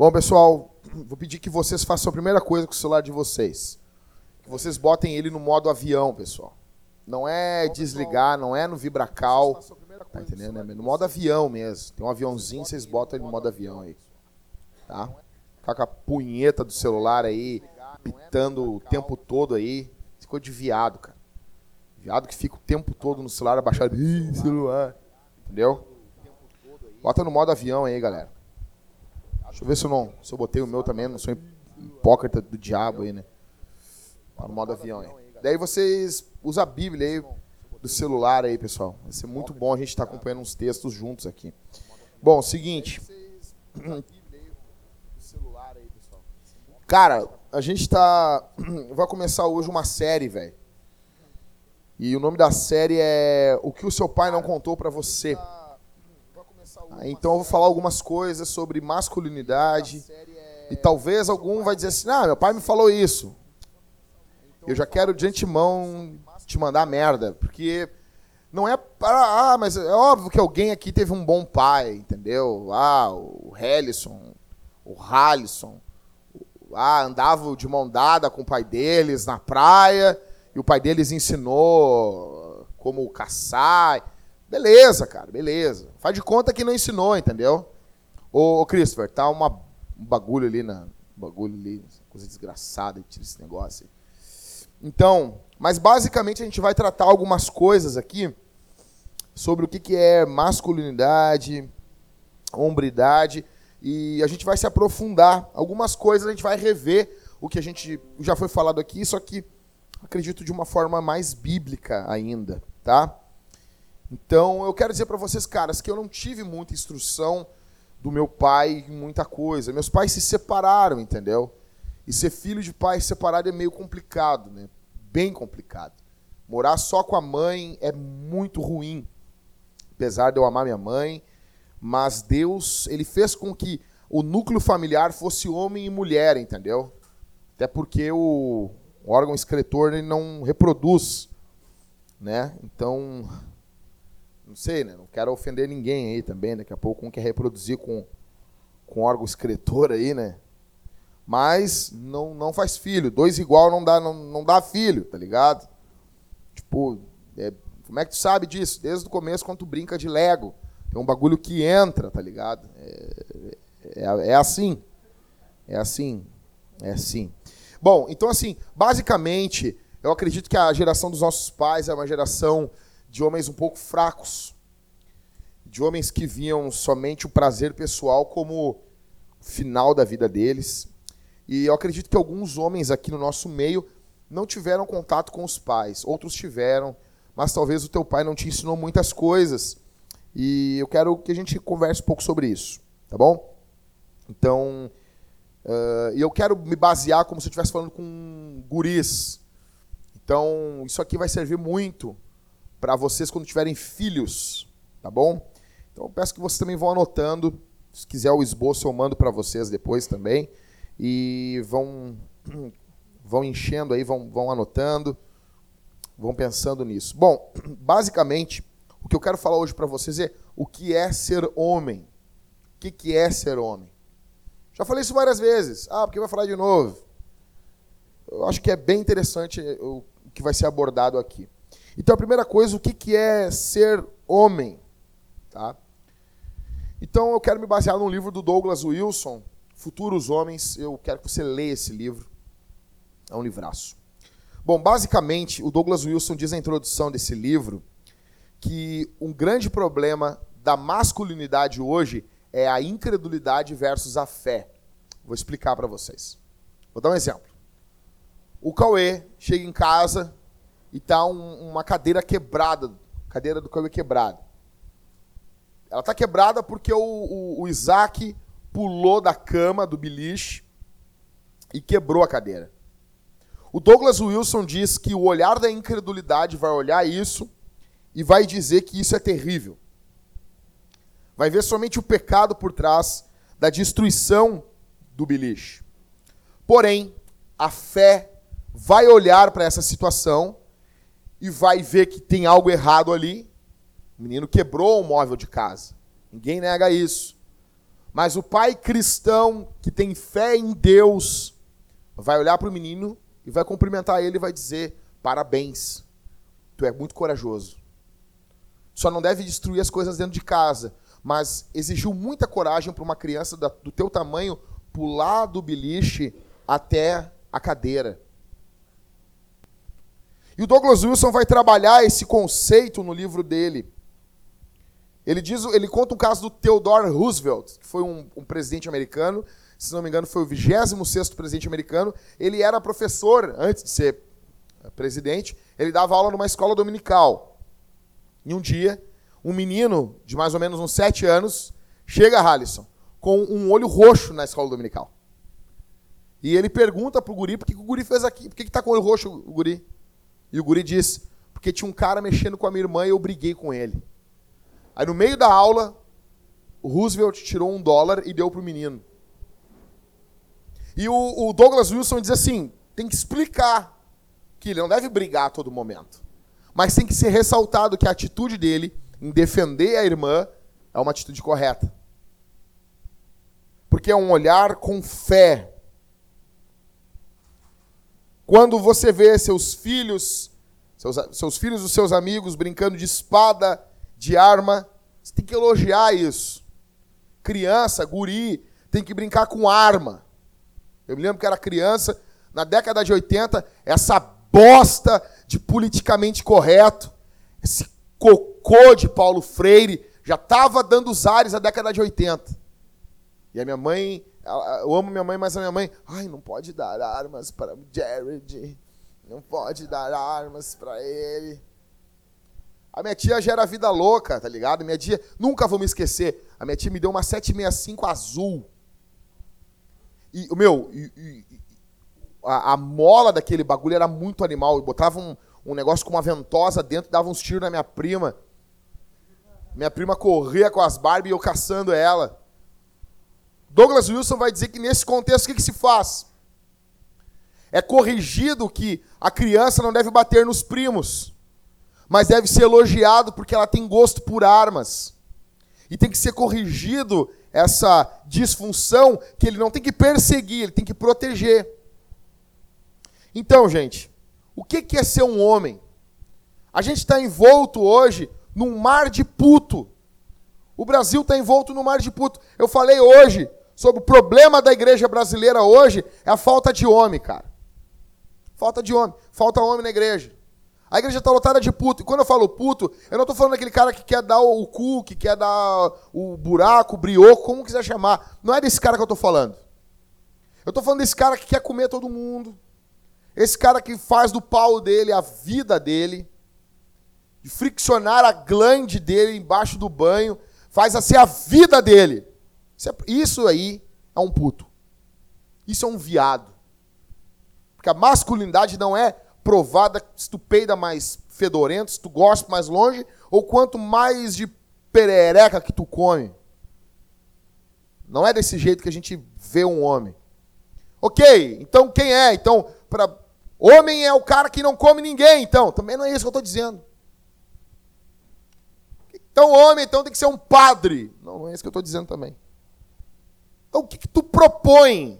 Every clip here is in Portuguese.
Bom, pessoal, vou pedir que vocês façam a primeira coisa com o celular de vocês. Que vocês botem ele no modo avião, pessoal. Não é desligar, não é no vibracal. Tá entendendo? É no modo avião mesmo. Tem um aviãozinho, vocês botam ele no modo avião aí. Tá? Ficar com a punheta do celular aí, pitando o tempo todo aí. Ficou de viado, cara. Viado que fica o tempo todo no celular abaixado. Ih, celular. Entendeu? Bota no modo avião aí, galera. Deixa eu ver se eu não. Se eu botei o meu também, não sou hipócrita do diabo aí, né? Tá no modo avião aí. Daí vocês usam a Bíblia aí do celular aí, pessoal. Vai ser muito bom a gente estar tá acompanhando uns textos juntos aqui. Bom, seguinte. Cara, a gente tá. Vai começar hoje uma série, velho. E o nome da série é O que o seu pai não contou para você. Então eu vou falar algumas coisas sobre masculinidade. E talvez algum vai dizer assim: "Ah, meu pai me falou isso". Eu já quero de antemão te mandar merda, porque não é para ah, mas é óbvio que alguém aqui teve um bom pai, entendeu? Ah, o Hellison, o Halisson, ah, andava de mão dada com o pai deles na praia e o pai deles ensinou como caçar. Beleza, cara, beleza. Faz de conta que não ensinou, entendeu? Ô, ô Christopher, tá uma, um bagulho ali na. Um bagulho ali, coisa desgraçada, tira esse negócio. Então, mas basicamente a gente vai tratar algumas coisas aqui sobre o que, que é masculinidade, hombridade, e a gente vai se aprofundar. Algumas coisas a gente vai rever o que a gente já foi falado aqui, só que acredito de uma forma mais bíblica ainda, tá? Então, eu quero dizer para vocês, caras, que eu não tive muita instrução do meu pai em muita coisa. Meus pais se separaram, entendeu? E ser filho de pai separado é meio complicado, né? Bem complicado. Morar só com a mãe é muito ruim. Apesar de eu amar minha mãe, mas Deus, ele fez com que o núcleo familiar fosse homem e mulher, entendeu? Até porque o, órgão excretor ele não reproduz, né? Então, não sei, né? Não quero ofender ninguém aí também. Daqui a pouco um quer reproduzir com, com órgão excretor aí, né? Mas não, não faz filho. Dois igual não dá, não, não dá filho, tá ligado? Tipo, é, como é que tu sabe disso? Desde o começo, quando tu brinca de Lego. Tem um bagulho que entra, tá ligado? É, é, é assim. É assim. É assim. Bom, então assim, basicamente, eu acredito que a geração dos nossos pais é uma geração de homens um pouco fracos, de homens que viam somente o prazer pessoal como final da vida deles. E eu acredito que alguns homens aqui no nosso meio não tiveram contato com os pais, outros tiveram, mas talvez o teu pai não te ensinou muitas coisas. E eu quero que a gente converse um pouco sobre isso, tá bom? Então, Uh, eu quero me basear como se eu estivesse falando com guris. Então, isso aqui vai servir muito para vocês quando tiverem filhos, tá bom? Então, eu peço que vocês também vão anotando. Se quiser o esboço, eu mando para vocês depois também. E vão, vão enchendo aí, vão, vão anotando, vão pensando nisso. Bom, basicamente, o que eu quero falar hoje para vocês é o que é ser homem. O que, que é ser homem? Já falei isso várias vezes. Ah, porque vai falar de novo. Eu acho que é bem interessante o que vai ser abordado aqui. Então, a primeira coisa, o que é ser homem? Tá? Então, eu quero me basear num livro do Douglas Wilson, Futuros Homens. Eu quero que você leia esse livro. É um livraço. Bom, basicamente, o Douglas Wilson diz na introdução desse livro que um grande problema da masculinidade hoje é a incredulidade versus a fé. Vou explicar para vocês. Vou dar um exemplo. O Cauê chega em casa e tá um, uma cadeira quebrada, cadeira do Cauê quebrada. Ela tá quebrada porque o, o, o Isaac pulou da cama do beliche e quebrou a cadeira. O Douglas Wilson diz que o olhar da incredulidade vai olhar isso e vai dizer que isso é terrível vai ver somente o pecado por trás da destruição do beliche. Porém, a fé vai olhar para essa situação e vai ver que tem algo errado ali. O menino quebrou o móvel de casa. Ninguém nega isso. Mas o pai cristão que tem fé em Deus vai olhar para o menino e vai cumprimentar ele e vai dizer: parabéns, tu é muito corajoso. Só não deve destruir as coisas dentro de casa, mas exigiu muita coragem para uma criança do teu tamanho pular do beliche até a cadeira. E o Douglas Wilson vai trabalhar esse conceito no livro dele. Ele diz, ele conta um caso do Theodore Roosevelt, que foi um, um presidente americano, se não me engano foi o 26º presidente americano. Ele era professor antes de ser presidente, ele dava aula numa escola dominical. E um dia, um menino de mais ou menos uns sete anos chega a Hallison com um olho roxo na escola dominical. E ele pergunta pro guri por que o guri fez aqui, por que, que tá com o olho roxo o guri? E o guri diz, porque tinha um cara mexendo com a minha irmã e eu briguei com ele. Aí no meio da aula, o Roosevelt tirou um dólar e deu pro menino. E o, o Douglas Wilson diz assim: tem que explicar que ele não deve brigar a todo momento. Mas tem que ser ressaltado que a atitude dele em defender a irmã é uma atitude correta. Porque é um olhar com fé. Quando você vê seus filhos, seus, seus filhos, os seus amigos brincando de espada, de arma, você tem que elogiar isso. Criança, guri, tem que brincar com arma. Eu me lembro que era criança, na década de 80, essa bosta de politicamente correto, esse cocô de Paulo Freire, já estava dando os ares na década de 80. E a minha mãe, eu amo minha mãe, mas a minha mãe, ai, não pode dar armas para Jared, não pode dar armas para ele. A minha tia já era vida louca, tá ligado? Minha tia, nunca vou me esquecer, a minha tia me deu uma 765 azul. E, o meu, e, e, a, a, mola daquele bagulho era muito animal. Eu botava um, um negócio com uma ventosa dentro, dava uns tiros na minha prima. Minha prima corria com as Barbie e eu caçando ela. Douglas Wilson vai dizer que nesse contexto o que, que se faz? É corrigido que a criança não deve bater nos primos, mas deve ser elogiado porque ela tem gosto por armas. E tem que ser corrigido essa disfunção que ele não tem que perseguir, ele tem que proteger. Então, gente, o que é ser um homem? A gente está envolto hoje num mar de puto. O Brasil está envolto no mar de puto. Eu falei hoje sobre o problema da igreja brasileira hoje é a falta de homem, cara. Falta de homem. Falta homem na igreja. A igreja está lotada de puto. E quando eu falo puto, eu não estou falando daquele cara que quer dar o cu, que quer dar o buraco, o brioco, como quiser chamar. Não é desse cara que eu estou falando. Eu estou falando desse cara que quer comer todo mundo. Esse cara que faz do pau dele a vida dele. De friccionar a glande dele embaixo do banho. Faz assim a vida dele. Isso, é, isso aí é um puto. Isso é um viado. Porque a masculinidade não é provada se tu peida mais fedorento, se tu gosta mais longe, ou quanto mais de perereca que tu come. Não é desse jeito que a gente vê um homem. Ok, então quem é? Então, para homem é o cara que não come ninguém, então. Também não é isso que eu estou dizendo. Então, homem, então tem que ser um padre. Não, não é isso que eu estou dizendo também. Então, o que, que tu propõe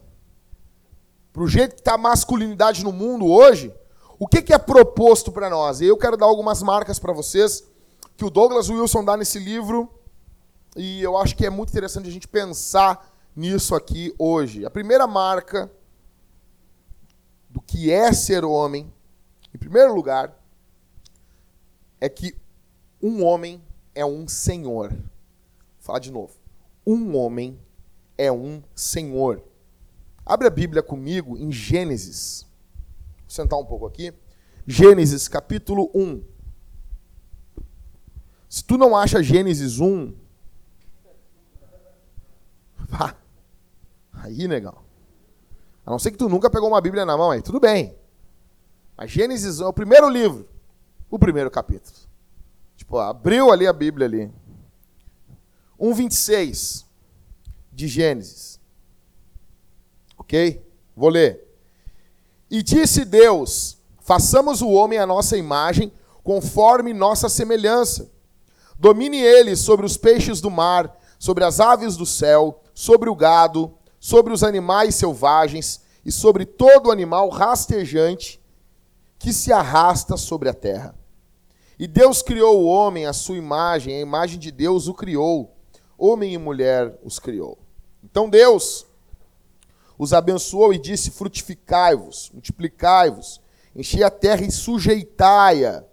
para o jeito que está a masculinidade no mundo hoje? O que, que é proposto para nós? E eu quero dar algumas marcas para vocês que o Douglas Wilson dá nesse livro e eu acho que é muito interessante a gente pensar nisso aqui hoje. A primeira marca do que é ser homem, em primeiro lugar, é que um homem é um senhor. Vou falar de novo. Um homem é um senhor. Abre a Bíblia comigo em Gênesis. Vou sentar um pouco aqui. Gênesis capítulo 1. Se tu não acha Gênesis 1, pá, aí, negão. A não ser que tu nunca pegou uma Bíblia na mão aí, tudo bem. Mas Gênesis 1 é o primeiro livro, o primeiro capítulo. Tipo, abriu ali a Bíblia ali. 1,26 de Gênesis. Ok? Vou ler. E disse Deus: façamos o homem à nossa imagem, conforme nossa semelhança. Domine ele sobre os peixes do mar, sobre as aves do céu, sobre o gado, sobre os animais selvagens e sobre todo animal rastejante que se arrasta sobre a terra. E Deus criou o homem à sua imagem, a imagem de Deus o criou, homem e mulher os criou. Então Deus os abençoou e disse: Frutificai-vos, multiplicai-vos, enchei a terra e sujeitai-a,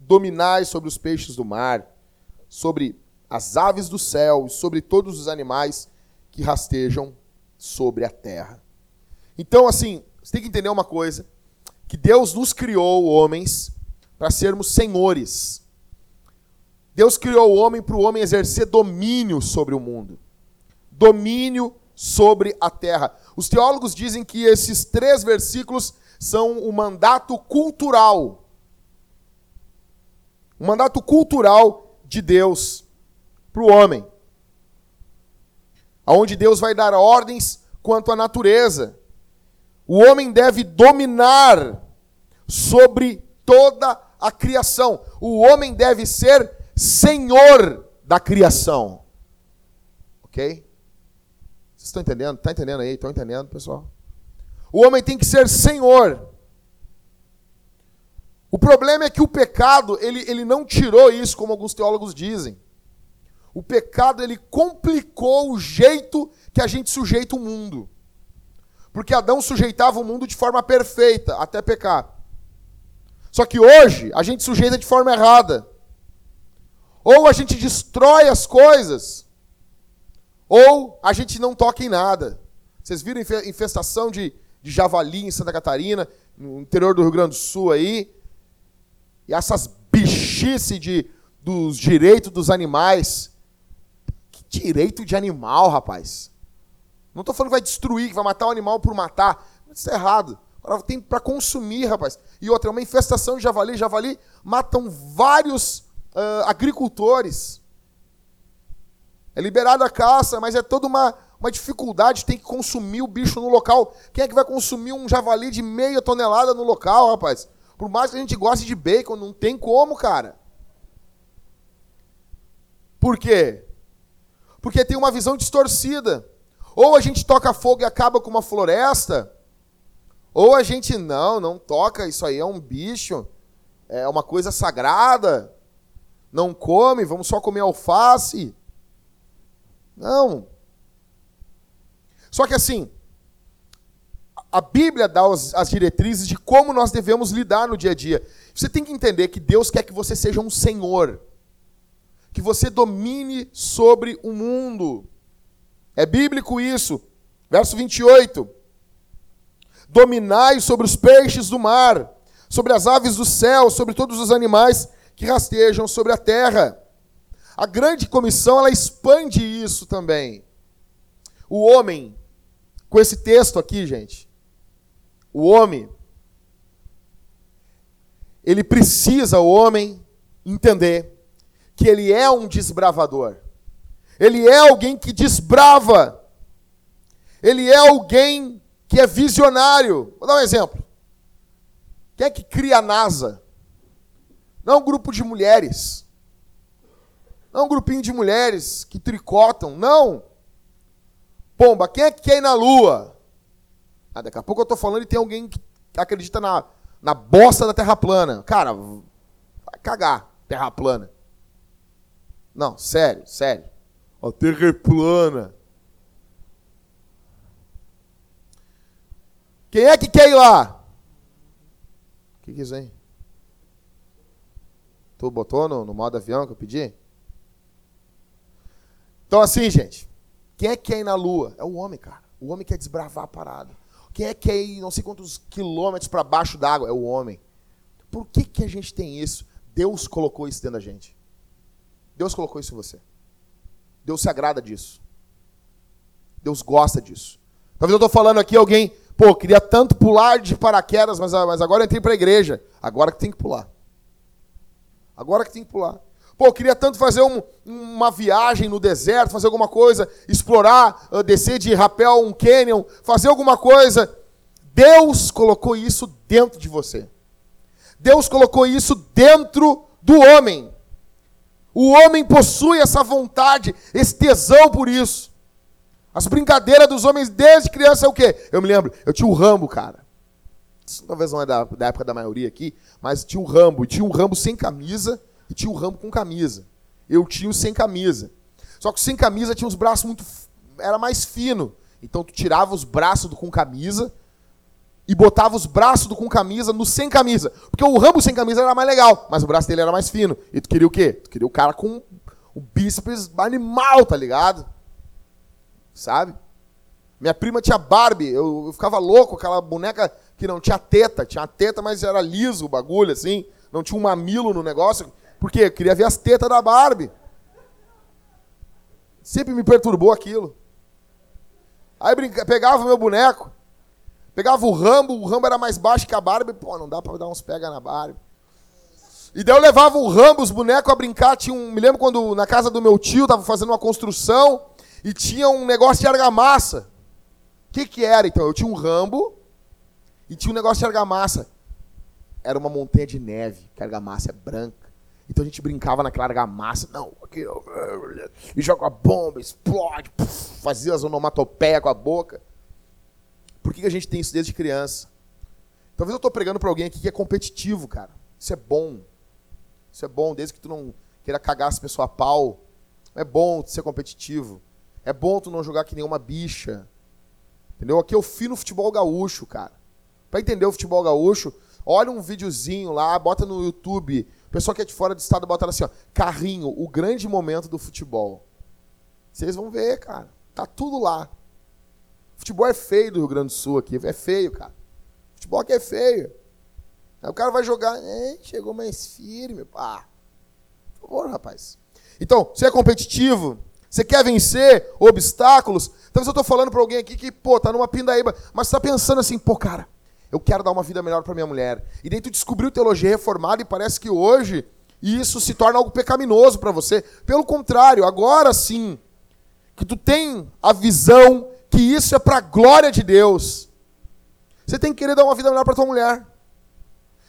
dominai sobre os peixes do mar, sobre as aves do céu e sobre todos os animais que rastejam sobre a terra. Então, assim, você tem que entender uma coisa: que Deus nos criou, homens, para sermos senhores. Deus criou o homem para o homem exercer domínio sobre o mundo, domínio sobre a terra. Os teólogos dizem que esses três versículos são o mandato cultural. O mandato cultural de Deus para o homem. Onde Deus vai dar ordens quanto à natureza. O homem deve dominar sobre toda a criação. O homem deve ser senhor da criação. Ok? Vocês estão entendendo? Está entendendo aí? Estão entendendo, pessoal? O homem tem que ser senhor. O problema é que o pecado, ele, ele não tirou isso, como alguns teólogos dizem. O pecado, ele complicou o jeito que a gente sujeita o mundo. Porque Adão sujeitava o mundo de forma perfeita, até pecar. Só que hoje a gente sujeita de forma errada. Ou a gente destrói as coisas, ou a gente não toca em nada. Vocês viram infestação de, de javali em Santa Catarina, no interior do Rio Grande do Sul aí? E essas bichices de, dos direitos dos animais. Que direito de animal, rapaz? Não estou falando que vai destruir, que vai matar o animal por matar. Isso é errado. Agora tem para consumir, rapaz. E outra, é uma infestação de javali. Javali matam vários uh, agricultores. É liberada a caça, mas é toda uma, uma dificuldade. Tem que consumir o bicho no local. Quem é que vai consumir um javali de meia tonelada no local, rapaz? Por mais que a gente goste de bacon, não tem como, cara. Por quê? Porque tem uma visão distorcida. Ou a gente toca fogo e acaba com uma floresta, ou a gente não, não toca, isso aí é um bicho, é uma coisa sagrada. Não come, vamos só comer alface. Não. Só que assim, a Bíblia dá as diretrizes de como nós devemos lidar no dia a dia. Você tem que entender que Deus quer que você seja um senhor, que você domine sobre o mundo. É bíblico isso. Verso 28. Dominai sobre os peixes do mar, sobre as aves do céu, sobre todos os animais que rastejam sobre a terra. A grande comissão, ela expande isso também. O homem, com esse texto aqui, gente, o homem, ele precisa, o homem, entender que ele é um desbravador. Ele é alguém que desbrava. Ele é alguém que é visionário. Vou dar um exemplo. Quem é que cria a NASA? Não é um grupo de mulheres. Não é um grupinho de mulheres que tricotam. Não. Pomba, quem é que quer ir na Lua? Ah, daqui a pouco eu estou falando e tem alguém que acredita na, na bosta da Terra plana. Cara, vai cagar, Terra plana. Não, sério, sério. A terra é plana. Quem é que quer ir lá? O que, que é isso aí? Tu botou no, no modo avião que eu pedi? Então, assim, gente. Quem é que quer ir na lua? É o homem, cara. O homem quer desbravar a parada. Quem é que quer ir não sei quantos quilômetros para baixo d'água? É o homem. Por que, que a gente tem isso? Deus colocou isso dentro da gente. Deus colocou isso em você. Deus se agrada disso. Deus gosta disso. Talvez eu estou falando aqui alguém, pô, queria tanto pular de paraquedas, mas, mas agora eu entrei para a igreja. Agora que tem que pular. Agora que tem que pular. Pô, queria tanto fazer um, uma viagem no deserto, fazer alguma coisa, explorar, uh, descer de rapel um canyon, fazer alguma coisa. Deus colocou isso dentro de você. Deus colocou isso dentro do homem. O homem possui essa vontade, esse tesão por isso. As brincadeiras dos homens desde criança é o quê? Eu me lembro, eu tinha o Rambo, cara. Talvez não é da, da época da maioria aqui, mas tinha o Rambo. Tinha o Rambo sem camisa e tinha o Rambo com camisa. Eu tinha o sem camisa. Só que o sem camisa tinha os braços muito. Era mais fino. Então tu tirava os braços do com camisa e botava os braços do com camisa no sem camisa. Porque o Rambo sem camisa era mais legal, mas o braço dele era mais fino. E tu queria o quê? Tu queria o cara com o bíceps animal, tá ligado? Sabe? Minha prima tinha Barbie, eu, eu ficava louco, aquela boneca que não tinha teta, tinha teta, mas era liso o bagulho, assim, não tinha um mamilo no negócio, porque eu queria ver as tetas da Barbie. Sempre me perturbou aquilo. Aí brinca, pegava o meu boneco, pegava o Rambo, o Rambo era mais baixo que a Barbie, pô, não dá pra dar uns pega na Barbie. E daí eu levava o Rambo, os bonecos a brincar, tinha um, me lembro quando na casa do meu tio tava fazendo uma construção e tinha um negócio de argamassa. O que que era então? Eu tinha um Rambo e tinha um negócio de argamassa. Era uma montanha de neve, que a argamassa é branca. Então a gente brincava naquela argamassa, não, aqui, e joga a bomba, explode, fazia as onomatopeias com a boca. Por que a gente tem isso desde criança? Talvez eu estou pregando para alguém aqui que é competitivo, cara. Isso é bom. Isso é bom, desde que tu não queira cagar as pessoas a pau. É bom ser competitivo. É bom tu não jogar que nem uma bicha. Entendeu? Aqui eu fui no futebol gaúcho, cara. Para entender o futebol gaúcho, olha um videozinho lá, bota no YouTube. O pessoal que é de fora do estado bota assim, ó, carrinho, o grande momento do futebol. Vocês vão ver, cara. Tá tudo lá. Futebol é feio do Rio Grande do Sul aqui, é feio, cara. Futebol aqui é feio. Aí o cara vai jogar, é, chegou mais firme, pá. Por favor, rapaz. Então, você é competitivo, você quer vencer obstáculos. Talvez eu estou falando para alguém aqui que, pô, tá numa pindaíba, mas está pensando assim, pô, cara, eu quero dar uma vida melhor para minha mulher. E daí tu descobriu teologia reformada e parece que hoje isso se torna algo pecaminoso para você. Pelo contrário, agora sim, que tu tem a visão que isso é para a glória de Deus. Você tem que querer dar uma vida melhor para tua mulher.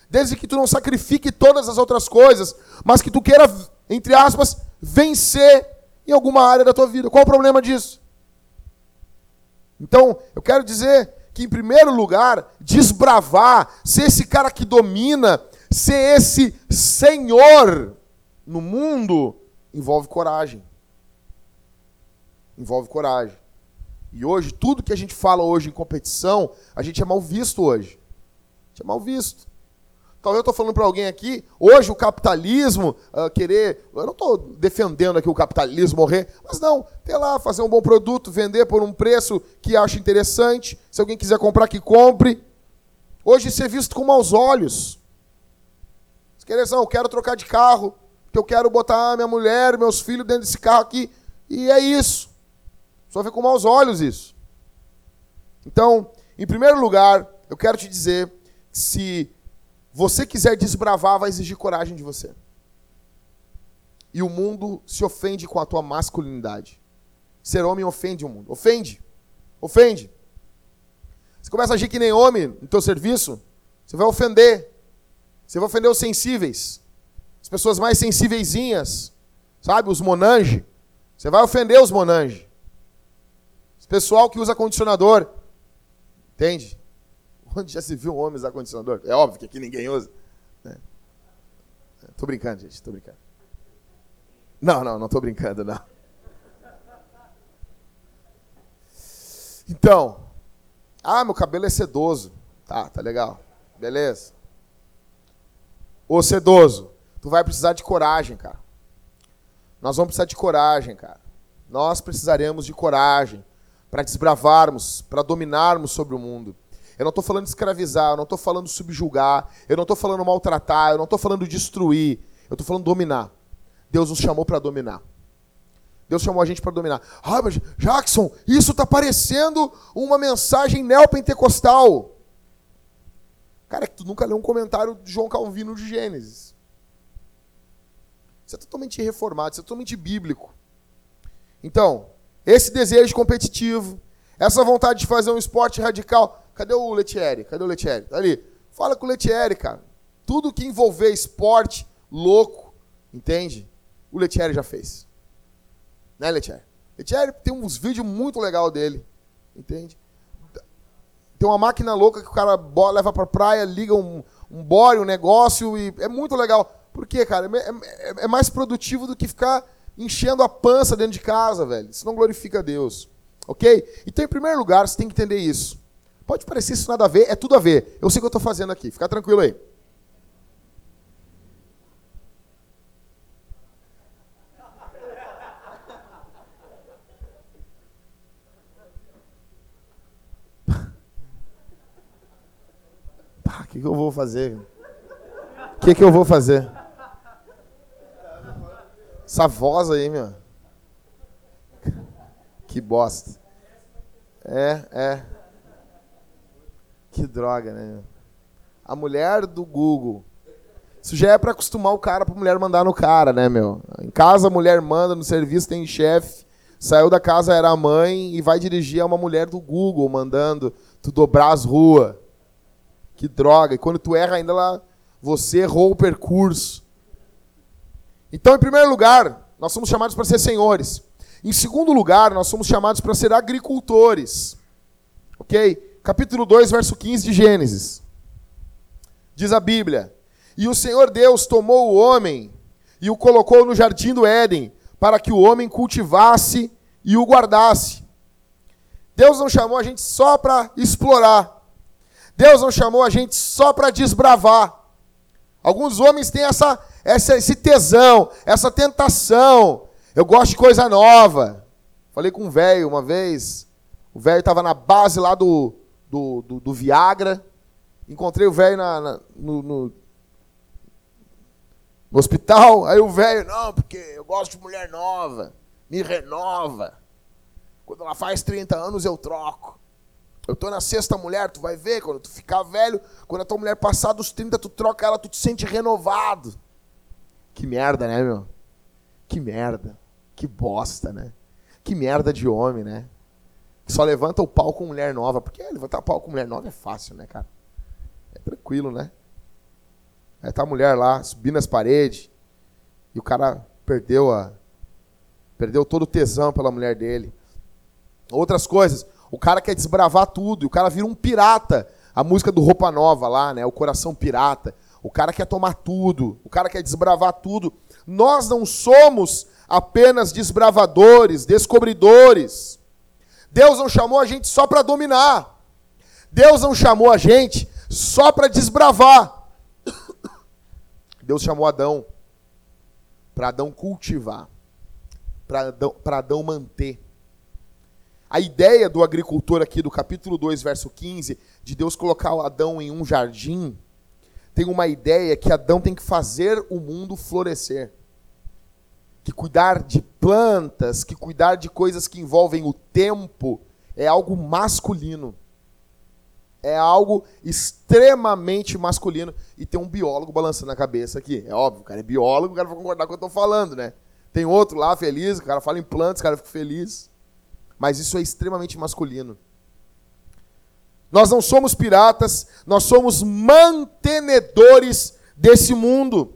Desde que tu não sacrifique todas as outras coisas, mas que tu queira, entre aspas, vencer em alguma área da tua vida. Qual o problema disso? Então, eu quero dizer que, em primeiro lugar, desbravar, ser esse cara que domina, ser esse senhor no mundo, envolve coragem. Envolve coragem. E hoje, tudo que a gente fala hoje em competição, a gente é mal visto hoje. A gente é mal visto. Talvez eu estou falando para alguém aqui, hoje o capitalismo, uh, querer. Eu não estou defendendo aqui o capitalismo morrer, mas não, ter lá, fazer um bom produto, vender por um preço que acha interessante. Se alguém quiser comprar, que compre. Hoje ser visto com maus olhos. Se querer, não, eu quero trocar de carro, que eu quero botar minha mulher, meus filhos dentro desse carro aqui. E é isso. Só vê com maus olhos isso. Então, em primeiro lugar, eu quero te dizer que se você quiser desbravar, vai exigir coragem de você. E o mundo se ofende com a tua masculinidade. Ser homem ofende o mundo. Ofende. Ofende. Você começa a agir que nem homem no teu serviço, você vai ofender. Você vai ofender os sensíveis. As pessoas mais sensíveiszinhas. Sabe? Os monange. Você vai ofender os monange. Esse pessoal que usa condicionador. Entende? Onde já se viu um homem usar condicionador? É óbvio que aqui ninguém usa. Né? Tô brincando, gente, tô brincando. Não, não, não tô brincando, não. Então, ah, meu cabelo é sedoso. Tá, tá legal. Beleza. Ô sedoso, tu vai precisar de coragem, cara. Nós vamos precisar de coragem, cara. Nós precisaremos de coragem para desbravarmos, para dominarmos sobre o mundo. Eu não estou falando escravizar, eu não estou falando subjugar, eu não estou falando maltratar, eu não estou falando destruir, eu estou falando dominar. Deus nos chamou para dominar. Deus chamou a gente para dominar. Ah, mas Jackson, isso está parecendo uma mensagem neopentecostal. Cara, é que tu nunca leu um comentário de João Calvino de Gênesis. Isso é totalmente reformado, isso é totalmente bíblico. Então, esse desejo competitivo, essa vontade de fazer um esporte radical, Cadê o Letieri? Cadê o Letieri? Tá ali. Fala com o Letieri, cara. Tudo que envolver esporte louco, entende? O Letieri já fez. Né, Letieri? Etienne tem uns vídeos muito legal dele. Entende? Tem uma máquina louca que o cara leva pra praia, liga um, um bore, um negócio e é muito legal. Por quê, cara? É, é, é mais produtivo do que ficar enchendo a pança dentro de casa, velho. Isso não glorifica Deus. Ok? Então, em primeiro lugar, você tem que entender isso. Pode parecer isso nada a ver, é tudo a ver. Eu sei o que eu estou fazendo aqui. Fica tranquilo aí. O que, que eu vou fazer? O que, que eu vou fazer? Essa voz aí, meu. Que bosta. É, é. Que droga, né? A mulher do Google. Isso já é para acostumar o cara pra mulher mandar no cara, né, meu? Em casa a mulher manda, no serviço tem chefe. Saiu da casa, era a mãe e vai dirigir a uma mulher do Google mandando tu dobrar as ruas. Que droga. E quando tu erra ainda lá, você errou o percurso. Então, em primeiro lugar, nós somos chamados para ser senhores. Em segundo lugar, nós somos chamados para ser agricultores. Ok? Capítulo 2, verso 15 de Gênesis. Diz a Bíblia: E o Senhor Deus tomou o homem e o colocou no jardim do Éden, para que o homem cultivasse e o guardasse. Deus não chamou a gente só para explorar. Deus não chamou a gente só para desbravar. Alguns homens têm essa, essa, esse tesão, essa tentação. Eu gosto de coisa nova. Falei com um velho uma vez. O velho estava na base lá do, do, do, do Viagra. Encontrei o velho na, na no, no, no hospital. Aí o velho, não, porque eu gosto de mulher nova. Me renova. Quando ela faz 30 anos, eu troco. Eu tô na sexta mulher, tu vai ver, quando tu ficar velho, quando a tua mulher passar dos 30, tu troca ela, tu te sente renovado. Que merda, né, meu? Que merda. Que bosta, né? Que merda de homem, né? Só levanta o pau com mulher nova. Porque levantar o pau com mulher nova é fácil, né, cara? É tranquilo, né? Aí tá a mulher lá, subindo as paredes, e o cara perdeu a. Perdeu todo o tesão pela mulher dele. Outras coisas. O cara quer desbravar tudo, e o cara vira um pirata. A música do Roupa Nova lá, né? O coração pirata. O cara quer tomar tudo, o cara quer desbravar tudo. Nós não somos apenas desbravadores, descobridores. Deus não chamou a gente só para dominar. Deus não chamou a gente só para desbravar. Deus chamou Adão para Adão cultivar, para Adão, Adão manter. A ideia do agricultor aqui do capítulo 2, verso 15, de Deus colocar Adão em um jardim, tem uma ideia que Adão tem que fazer o mundo florescer. Que cuidar de plantas, que cuidar de coisas que envolvem o tempo, é algo masculino. É algo extremamente masculino. E tem um biólogo balançando a cabeça aqui. É óbvio, o cara é biólogo, o cara vai concordar com o que eu estou falando, né? Tem outro lá feliz, o cara fala em plantas, o cara fica feliz mas isso é extremamente masculino. Nós não somos piratas, nós somos mantenedores desse mundo.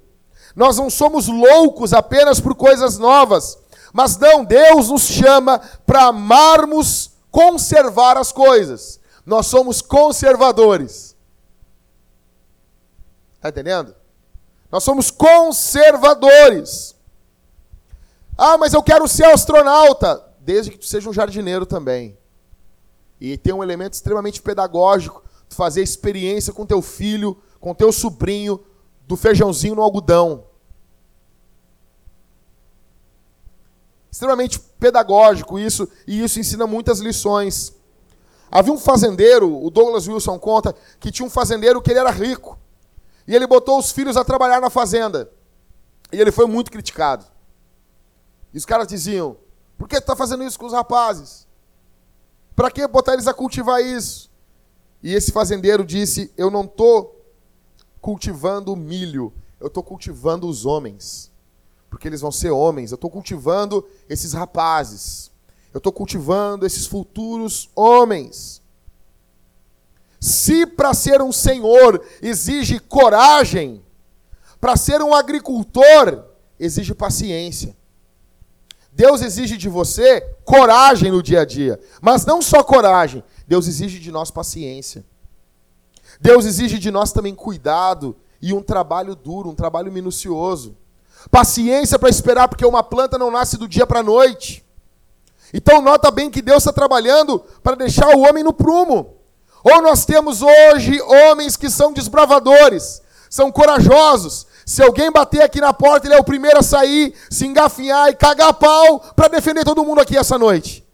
Nós não somos loucos apenas por coisas novas, mas não, Deus nos chama para amarmos conservar as coisas. Nós somos conservadores. Está entendendo? Nós somos conservadores. Ah, mas eu quero ser astronauta desde que tu seja um jardineiro também. E tem um elemento extremamente pedagógico, tu fazer experiência com teu filho, com teu sobrinho, do feijãozinho no algodão. Extremamente pedagógico isso, e isso ensina muitas lições. Havia um fazendeiro, o Douglas Wilson conta, que tinha um fazendeiro que ele era rico. E ele botou os filhos a trabalhar na fazenda. E ele foi muito criticado. E os caras diziam: por que tu está fazendo isso com os rapazes? Para que botar eles a cultivar isso? E esse fazendeiro disse: Eu não estou cultivando milho, eu estou cultivando os homens. Porque eles vão ser homens. Eu estou cultivando esses rapazes. Eu estou cultivando esses futuros homens. Se para ser um senhor exige coragem, para ser um agricultor exige paciência. Deus exige de você coragem no dia a dia. Mas não só coragem, Deus exige de nós paciência. Deus exige de nós também cuidado e um trabalho duro, um trabalho minucioso. Paciência para esperar, porque uma planta não nasce do dia para a noite. Então, nota bem que Deus está trabalhando para deixar o homem no prumo. Ou nós temos hoje homens que são desbravadores, são corajosos. Se alguém bater aqui na porta, ele é o primeiro a sair, se engafinhar e cagar pau para defender todo mundo aqui essa noite.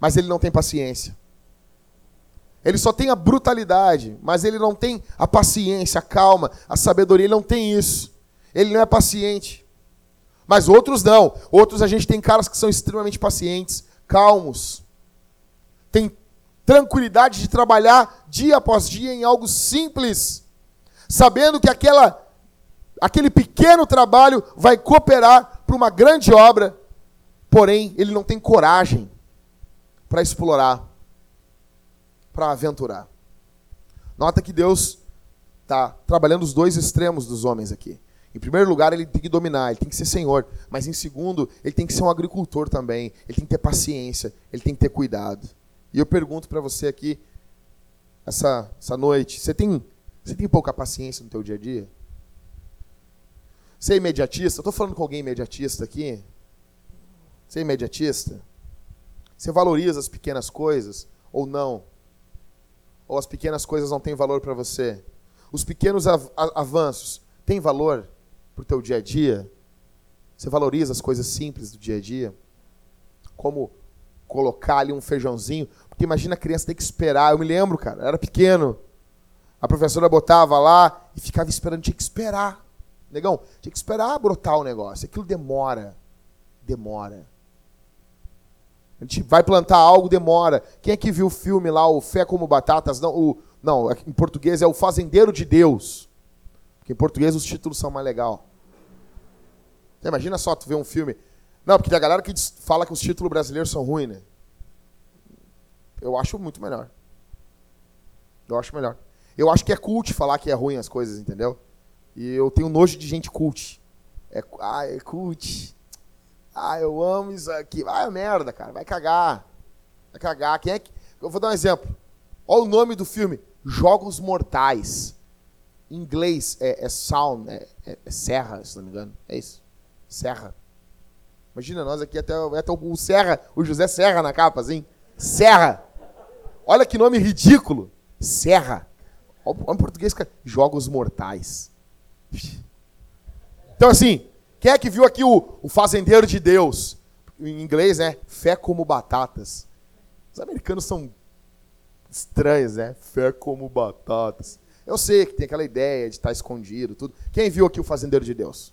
Mas ele não tem paciência. Ele só tem a brutalidade, mas ele não tem a paciência, a calma, a sabedoria. Ele não tem isso. Ele não é paciente. Mas outros não. Outros a gente tem caras que são extremamente pacientes, calmos. Tem tranquilidade de trabalhar dia após dia em algo simples, sabendo que aquela aquele pequeno trabalho vai cooperar para uma grande obra, porém ele não tem coragem para explorar para aventurar. Nota que Deus está trabalhando os dois extremos dos homens aqui. Em primeiro lugar, ele tem que dominar, ele tem que ser senhor. Mas em segundo, ele tem que ser um agricultor também. Ele tem que ter paciência, ele tem que ter cuidado. E eu pergunto para você aqui, essa, essa noite, você tem, você tem pouca paciência no teu dia a dia? Você é imediatista? Estou falando com alguém imediatista aqui? Você é imediatista? Você valoriza as pequenas coisas ou não? Ou as pequenas coisas não têm valor para você? Os pequenos av avanços têm valor para o teu dia a dia? Você valoriza as coisas simples do dia a dia? Como colocar ali um feijãozinho? Porque imagina a criança ter que esperar. Eu me lembro, cara, era pequeno. A professora botava lá e ficava esperando, tinha que esperar. Negão, tinha que esperar brotar o negócio. Aquilo demora. Demora. A gente vai plantar algo, demora. Quem é que viu o filme lá, o Fé como Batatas? Não, o, não em português é o Fazendeiro de Deus. Porque em português os títulos são mais legal. Você imagina só tu ver um filme. Não, porque tem a galera que fala que os títulos brasileiros são ruins, né? Eu acho muito melhor. Eu acho melhor. Eu acho que é cult falar que é ruim as coisas, entendeu? E eu tenho nojo de gente cult. É, ah, é cult. Ah, eu amo isso aqui. Ah, é merda, cara. Vai cagar. Vai cagar. Quem é que. Eu vou dar um exemplo. Olha o nome do filme: Jogos Mortais. Em inglês é, é sound, é, é, é, serra, se não me engano. É isso. Serra. Imagina nós aqui até, até o Serra, o José Serra na capa, assim. Serra. Olha que nome ridículo. Serra. Olha em português, Jogos Mortais. Então, assim, quem é que viu aqui o, o Fazendeiro de Deus? Em inglês, né? Fé como batatas. Os americanos são estranhos, né? Fé como batatas. Eu sei que tem aquela ideia de estar escondido, tudo. Quem viu aqui o Fazendeiro de Deus?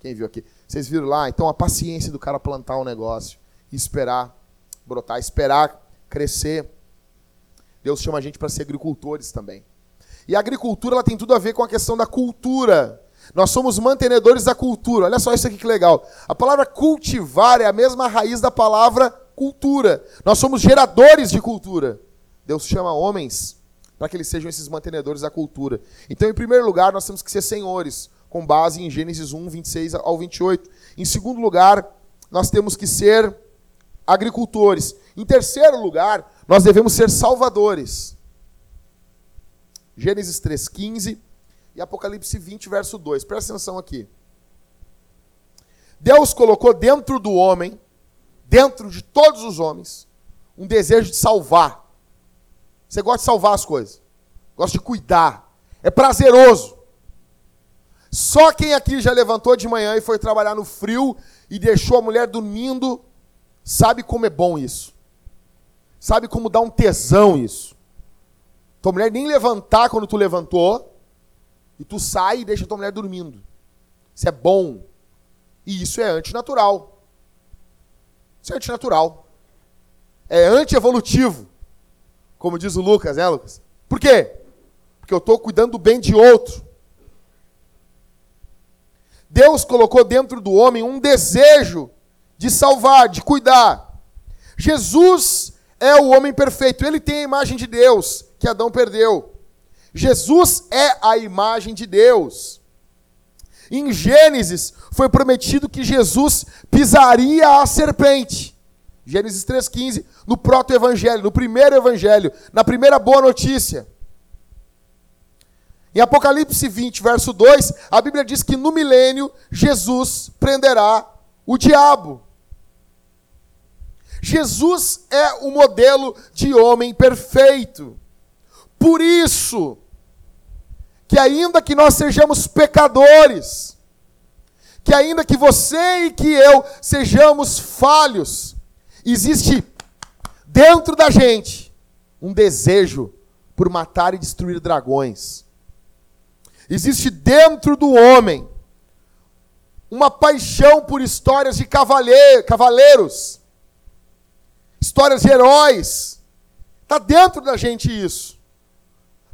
Quem viu aqui? Vocês viram lá? Então a paciência do cara plantar um negócio e esperar brotar, esperar crescer. Deus chama a gente para ser agricultores também. E a agricultura ela tem tudo a ver com a questão da cultura. Nós somos mantenedores da cultura. Olha só isso aqui que legal. A palavra cultivar é a mesma raiz da palavra cultura. Nós somos geradores de cultura. Deus chama homens para que eles sejam esses mantenedores da cultura. Então, em primeiro lugar, nós temos que ser senhores, com base em Gênesis 1, 26 ao 28. Em segundo lugar, nós temos que ser agricultores. Em terceiro lugar, nós devemos ser salvadores. Gênesis 3,15 e Apocalipse 20, verso 2. Presta atenção aqui. Deus colocou dentro do homem, dentro de todos os homens, um desejo de salvar. Você gosta de salvar as coisas, gosta de cuidar, é prazeroso. Só quem aqui já levantou de manhã e foi trabalhar no frio e deixou a mulher dormindo, sabe como é bom isso. Sabe como dá um tesão isso. Tua mulher nem levantar quando tu levantou, e tu sai e deixa tua mulher dormindo. Isso é bom. E isso é antinatural. Isso é antinatural. É antievolutivo. Como diz o Lucas, né, Lucas? Por quê? Porque eu estou cuidando do bem de outro. Deus colocou dentro do homem um desejo de salvar, de cuidar. Jesus é o homem perfeito. Ele tem a imagem de Deus que Adão perdeu. Jesus é a imagem de Deus. Em Gênesis foi prometido que Jesus pisaria a serpente. Gênesis 3,15, no proto-evangelho, no primeiro evangelho, na primeira boa notícia. Em Apocalipse 20, verso 2, a Bíblia diz que no milênio Jesus prenderá o diabo. Jesus é o modelo de homem perfeito. Por isso, que ainda que nós sejamos pecadores, que ainda que você e que eu sejamos falhos, existe dentro da gente um desejo por matar e destruir dragões. Existe dentro do homem uma paixão por histórias de cavaleiros, histórias de heróis. Está dentro da gente isso.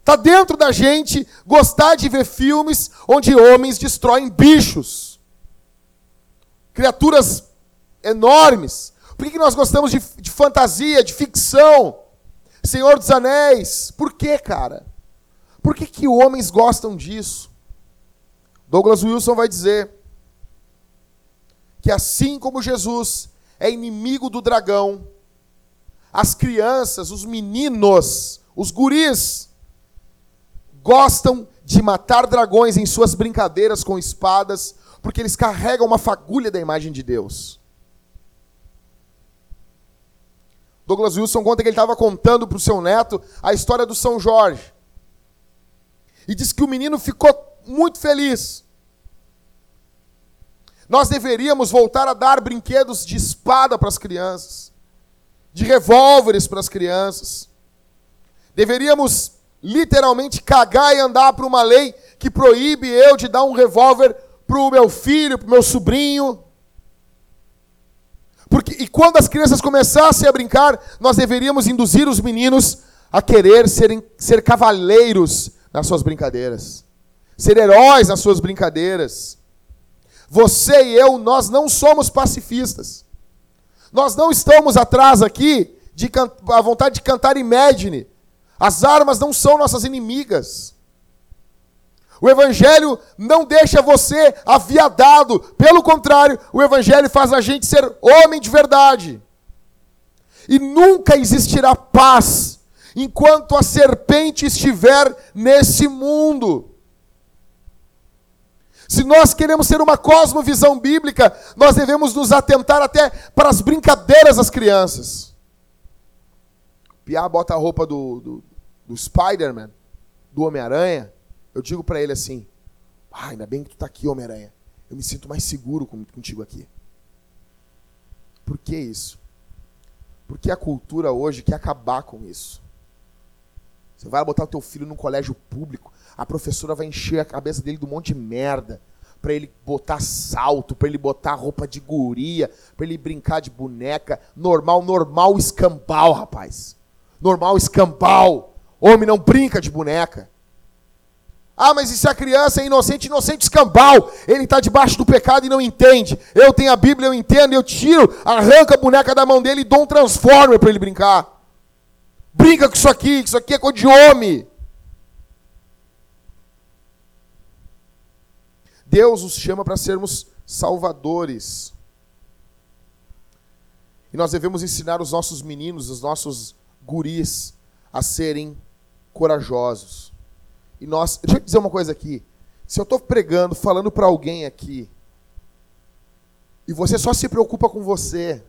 Está dentro da gente gostar de ver filmes onde homens destroem bichos, criaturas enormes. Por que, que nós gostamos de, de fantasia, de ficção? Senhor dos Anéis. Por que, cara? Por que, que homens gostam disso? Douglas Wilson vai dizer que assim como Jesus é inimigo do dragão, as crianças, os meninos, os guris, gostam de matar dragões em suas brincadeiras com espadas, porque eles carregam uma fagulha da imagem de Deus. Douglas Wilson conta que ele estava contando para o seu neto a história do São Jorge. E disse que o menino ficou muito feliz. Nós deveríamos voltar a dar brinquedos de espada para as crianças, de revólveres para as crianças. Deveríamos literalmente cagar e andar para uma lei que proíbe eu de dar um revólver para o meu filho, para o meu sobrinho. Porque, e quando as crianças começassem a brincar, nós deveríamos induzir os meninos a querer serem, ser cavaleiros nas suas brincadeiras, ser heróis nas suas brincadeiras. Você e eu, nós não somos pacifistas. Nós não estamos atrás aqui de a vontade de cantar Imagine as armas não são nossas inimigas. O Evangelho não deixa você aviadado. Pelo contrário, o Evangelho faz a gente ser homem de verdade. E nunca existirá paz enquanto a serpente estiver nesse mundo. Se nós queremos ser uma cosmovisão bíblica, nós devemos nos atentar até para as brincadeiras das crianças. Piá bota a roupa do, do, do Spider-Man, do Homem-Aranha, eu digo para ele assim: ah, ainda bem que tu está aqui, Homem-Aranha. Eu me sinto mais seguro contigo aqui. Por que isso? Porque a cultura hoje quer acabar com isso. Você vai botar o teu filho num colégio público, a professora vai encher a cabeça dele de um monte de merda para ele botar salto, para ele botar roupa de guria, para ele brincar de boneca, normal, normal escambau, rapaz. Normal escambau. Homem não brinca de boneca. Ah, mas e se a criança é inocente, inocente escambau? Ele está debaixo do pecado e não entende. Eu tenho a Bíblia, eu entendo, eu tiro, arranco a boneca da mão dele e dou um transformer para ele brincar. Brinca com isso aqui, isso aqui é coisa de homem. Deus nos chama para sermos salvadores. E nós devemos ensinar os nossos meninos, os nossos guris, a serem corajosos. E nós, deixa eu dizer uma coisa aqui. Se eu estou pregando, falando para alguém aqui, e você só se preocupa com você,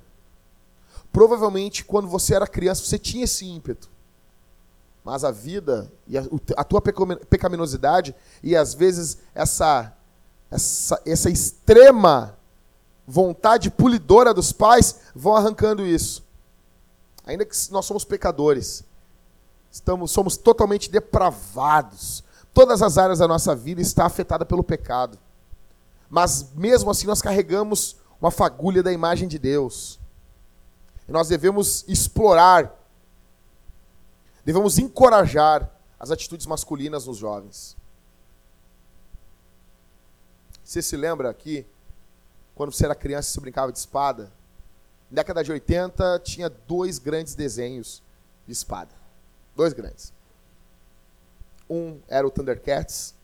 provavelmente quando você era criança você tinha esse ímpeto. Mas a vida e a, a tua pecaminosidade e às vezes essa, essa, essa extrema vontade pulidora dos pais vão arrancando isso. Ainda que nós somos pecadores, Estamos, somos totalmente depravados. Todas as áreas da nossa vida está afetada pelo pecado. Mas mesmo assim nós carregamos uma fagulha da imagem de Deus. E nós devemos explorar, devemos encorajar as atitudes masculinas nos jovens. Você se lembra aqui, quando você era criança e você brincava de espada? Na década de 80 tinha dois grandes desenhos de espada. Dois grandes. Um era o Thundercats,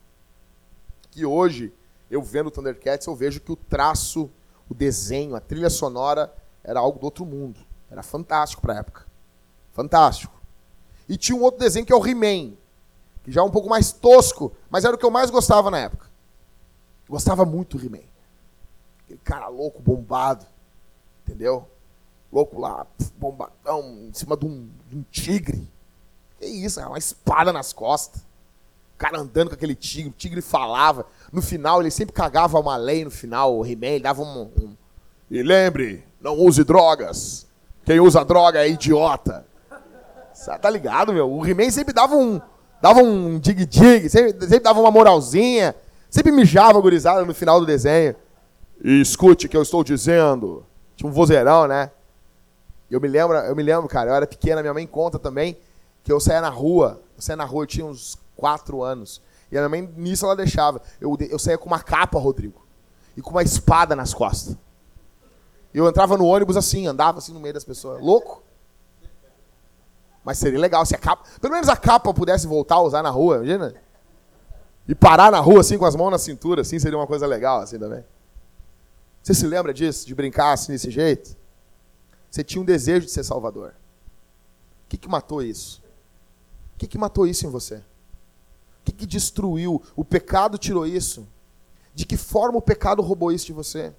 que hoje eu vendo o Thundercats, eu vejo que o traço, o desenho, a trilha sonora era algo do outro mundo. Era fantástico para a época. Fantástico. E tinha um outro desenho que é o He-Man, que já é um pouco mais tosco, mas era o que eu mais gostava na época. Gostava muito do He-Man. Aquele cara louco, bombado. Entendeu? Louco lá, bombadão, em cima de um, de um tigre. Que isso, uma espada nas costas. O cara andando com aquele tigre, o tigre falava. No final, ele sempre cagava uma lei no final, o He-Man, dava um, um. E lembre, não use drogas. Quem usa droga é idiota. Tá ligado, meu? O He-Man sempre dava um. Dava um dig-dig, sempre, sempre dava uma moralzinha. Sempre mijava gurizada no final do desenho. E escute o que eu estou dizendo. Tinha um vozeirão, né? Eu me lembro, eu me lembro, cara, eu era pequena, minha mãe conta também que eu saía na rua. Eu saía na rua, eu tinha uns quatro anos. E a minha mãe, nisso, ela deixava. Eu, eu saía com uma capa, Rodrigo. E com uma espada nas costas. Eu entrava no ônibus assim, andava assim no meio das pessoas. Louco. Mas seria legal se a capa. Pelo menos a capa pudesse voltar a usar na rua, imagina? E parar na rua assim com as mãos na cintura, assim, seria uma coisa legal, assim também. Você se lembra disso? De brincar assim desse jeito? Você tinha um desejo de ser salvador. O que, que matou isso? Que, que matou isso em você? O que, que destruiu? O pecado tirou isso? De que forma o pecado roubou isso de você?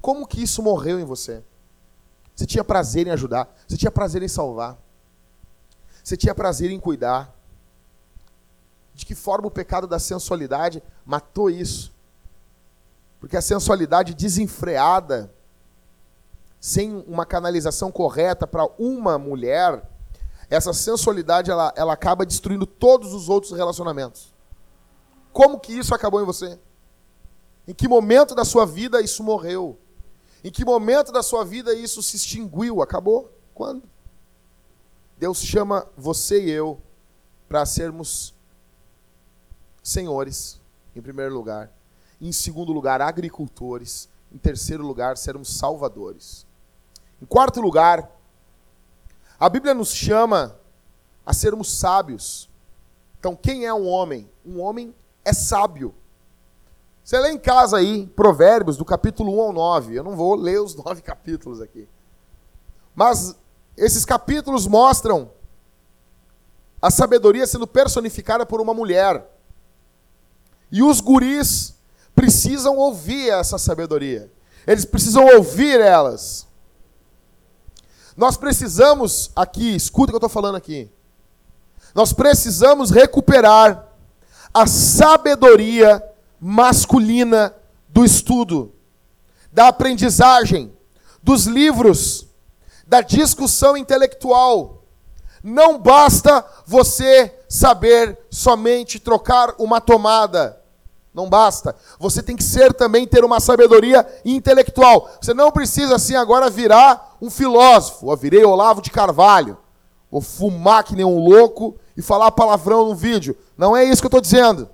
Como que isso morreu em você? Você tinha prazer em ajudar, você tinha prazer em salvar, você tinha prazer em cuidar. De que forma o pecado da sensualidade matou isso? Porque a sensualidade desenfreada, sem uma canalização correta para uma mulher, essa sensualidade ela, ela acaba destruindo todos os outros relacionamentos. Como que isso acabou em você? Em que momento da sua vida isso morreu? Em que momento da sua vida isso se extinguiu? Acabou? Quando? Deus chama você e eu para sermos senhores, em primeiro lugar. Em segundo lugar, agricultores. Em terceiro lugar, sermos salvadores. Em quarto lugar, a Bíblia nos chama a sermos sábios. Então, quem é um homem? Um homem é sábio. Você lê em casa aí, Provérbios, do capítulo 1 ao 9. Eu não vou ler os nove capítulos aqui. Mas esses capítulos mostram a sabedoria sendo personificada por uma mulher. E os guris precisam ouvir essa sabedoria. Eles precisam ouvir elas. Nós precisamos aqui, escuta o que eu estou falando aqui. Nós precisamos recuperar a sabedoria masculina do estudo, da aprendizagem, dos livros, da discussão intelectual. Não basta você saber somente trocar uma tomada. Não basta. Você tem que ser também ter uma sabedoria intelectual. Você não precisa assim agora virar um filósofo. Eu virei Olavo de Carvalho. Ou fumar que nem um louco e falar palavrão no vídeo. Não é isso que eu estou dizendo.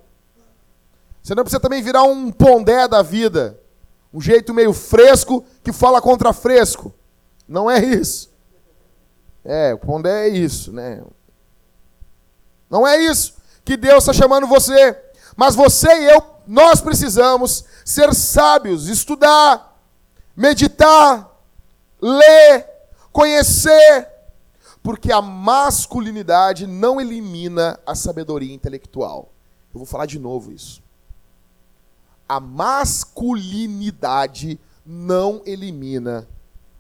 Você não precisa também virar um pondé da vida. Um jeito meio fresco que fala contra fresco. Não é isso. É, o pondé é isso, né? Não é isso que Deus está chamando você. Mas você e eu, nós precisamos ser sábios, estudar, meditar, ler, conhecer, porque a masculinidade não elimina a sabedoria intelectual. Eu vou falar de novo isso a masculinidade não elimina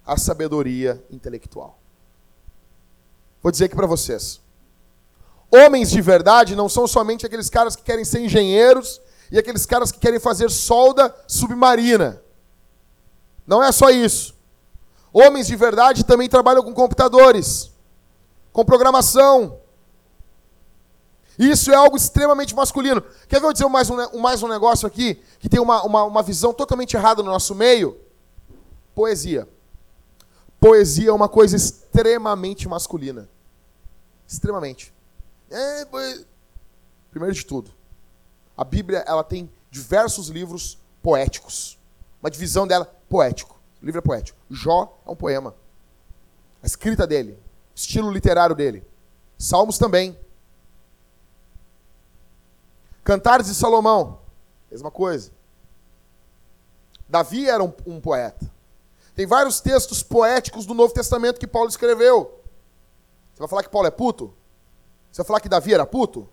a sabedoria intelectual. Vou dizer aqui para vocês. Homens de verdade não são somente aqueles caras que querem ser engenheiros e aqueles caras que querem fazer solda submarina. Não é só isso. Homens de verdade também trabalham com computadores, com programação, isso é algo extremamente masculino. Quer ver eu dizer mais um, mais um negócio aqui, que tem uma, uma, uma visão totalmente errada no nosso meio? Poesia. Poesia é uma coisa extremamente masculina. Extremamente. É, Primeiro de tudo, a Bíblia ela tem diversos livros poéticos. Uma divisão dela, poético. O livro é poético. Jó é um poema. A escrita dele, estilo literário dele. Salmos também. Cantares de Salomão, mesma coisa. Davi era um, um poeta. Tem vários textos poéticos do Novo Testamento que Paulo escreveu. Você vai falar que Paulo é puto? Você vai falar que Davi era puto?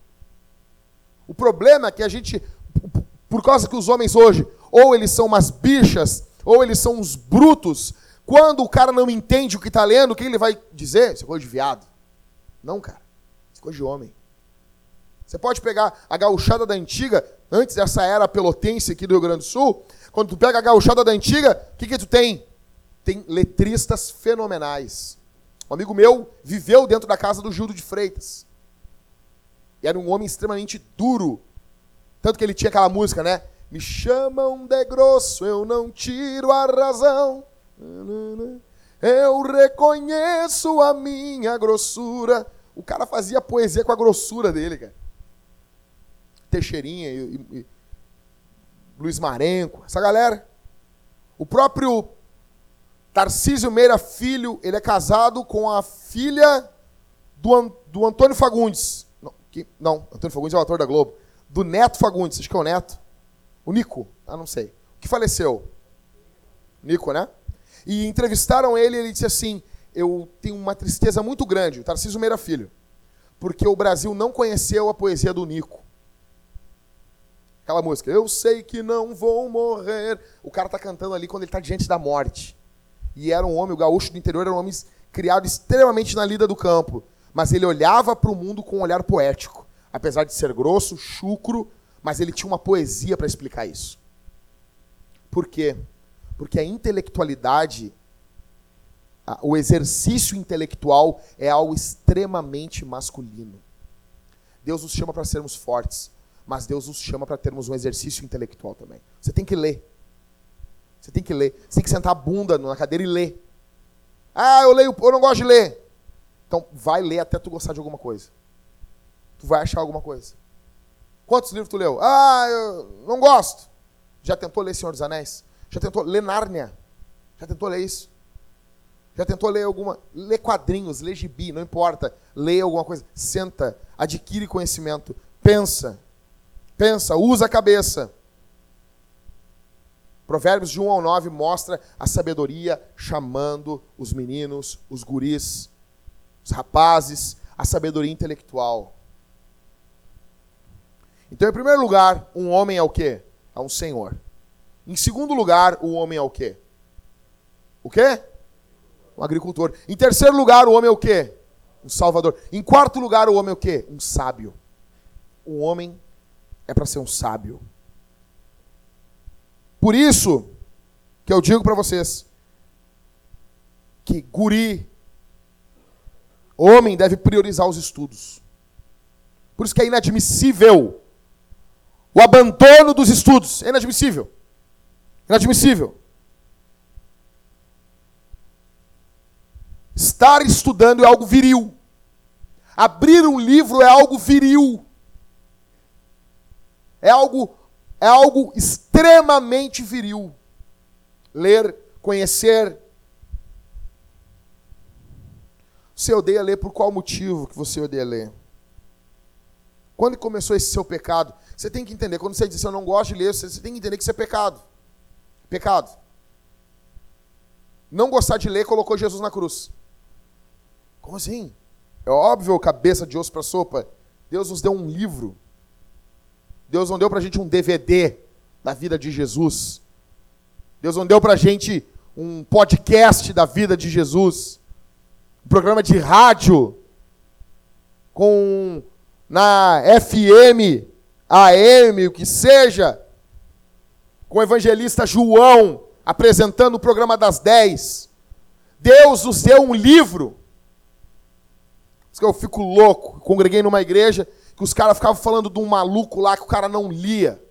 O problema é que a gente, por causa que os homens hoje, ou eles são umas bichas, ou eles são uns brutos, quando o cara não entende o que está lendo, o que ele vai dizer? Isso é coisa de viado. Não, cara. Isso é coisa de homem. Você pode pegar a gauchada da antiga, antes dessa era pelotense aqui do Rio Grande do Sul, quando tu pega a gauchada da antiga, o que, que tu tem? Tem letristas fenomenais. Um amigo meu viveu dentro da casa do Gildo de Freitas. E era um homem extremamente duro. Tanto que ele tinha aquela música, né? Me chamam de grosso, eu não tiro a razão. Eu reconheço a minha grossura. O cara fazia poesia com a grossura dele, cara. Teixeirinha e, e, e Luiz Marenco, essa galera. O próprio Tarcísio Meira Filho, ele é casado com a filha do, do Antônio Fagundes. Que, não, Antônio Fagundes é o ator da Globo. Do Neto Fagundes, acho que é o Neto. O Nico, ah, não sei. O que faleceu? Nico, né? E entrevistaram ele e ele disse assim: Eu tenho uma tristeza muito grande, o Tarcísio Meira Filho, porque o Brasil não conheceu a poesia do Nico. Aquela música, eu sei que não vou morrer. O cara tá cantando ali quando ele está diante da morte. E era um homem, o gaúcho do interior era um homem criado extremamente na lida do campo. Mas ele olhava para o mundo com um olhar poético. Apesar de ser grosso, chucro, mas ele tinha uma poesia para explicar isso. Por quê? Porque a intelectualidade, o exercício intelectual é algo extremamente masculino. Deus nos chama para sermos fortes mas Deus nos chama para termos um exercício intelectual também. Você tem que ler. Você tem que ler. Você tem que sentar a bunda na cadeira e ler. Ah, eu leio, eu não gosto de ler. Então, vai ler até tu gostar de alguma coisa. Tu vai achar alguma coisa. Quantos livros tu leu? Ah, eu não gosto. Já tentou ler Senhor dos Anéis? Já tentou ler Nárnia? Já tentou ler isso? Já tentou ler alguma. Ler quadrinhos, ler gibi, não importa. Lê alguma coisa. Senta, adquire conhecimento, pensa. Pensa, usa a cabeça. Provérbios de 1 ao 9 mostra a sabedoria chamando os meninos, os guris, os rapazes, a sabedoria intelectual. Então, em primeiro lugar, um homem é o quê? É um senhor. Em segundo lugar, o homem é o quê? O quê? Um agricultor. Em terceiro lugar, o homem é o quê? Um salvador. Em quarto lugar, o homem é o quê? Um sábio. Um homem é para ser um sábio. Por isso que eu digo para vocês que guri, homem deve priorizar os estudos. Por isso que é inadmissível o abandono dos estudos. É inadmissível. Inadmissível. Estar estudando é algo viril. Abrir um livro é algo viril. É algo, é algo extremamente viril. Ler, conhecer. Você odeia ler por qual motivo que você odeia ler? Quando começou esse seu pecado? Você tem que entender, quando você diz eu não gosto de ler, você tem que entender que isso é pecado. Pecado. Não gostar de ler colocou Jesus na cruz. Como assim? É óbvio, cabeça de osso para sopa. Deus nos deu um livro Deus não deu para a gente um DVD da vida de Jesus. Deus não deu para a gente um podcast da vida de Jesus. Programa de rádio com na FM, AM, o que seja, com o evangelista João apresentando o programa das 10. Deus nos deu um livro. Eu fico louco. Congreguei numa igreja que os caras ficavam falando de um maluco lá que o cara não lia.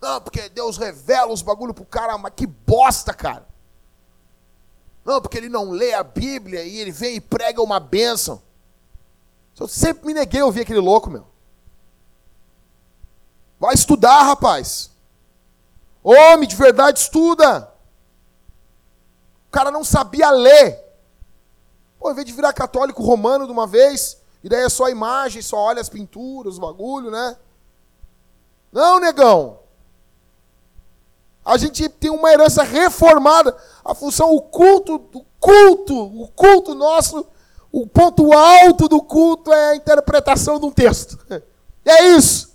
Não, porque Deus revela os bagulho pro cara, mas que bosta, cara. Não, porque ele não lê a Bíblia e ele vem e prega uma bênção. Eu sempre me neguei a ouvir aquele louco, meu. Vai estudar, rapaz. Homem de verdade estuda. O cara não sabia ler. Pô, em vez de virar católico romano de uma vez, e daí é só imagem, só olha as pinturas, o bagulho, né? Não, negão. A gente tem uma herança reformada. A função, o culto, o culto, o culto nosso, o ponto alto do culto é a interpretação de um texto. É isso.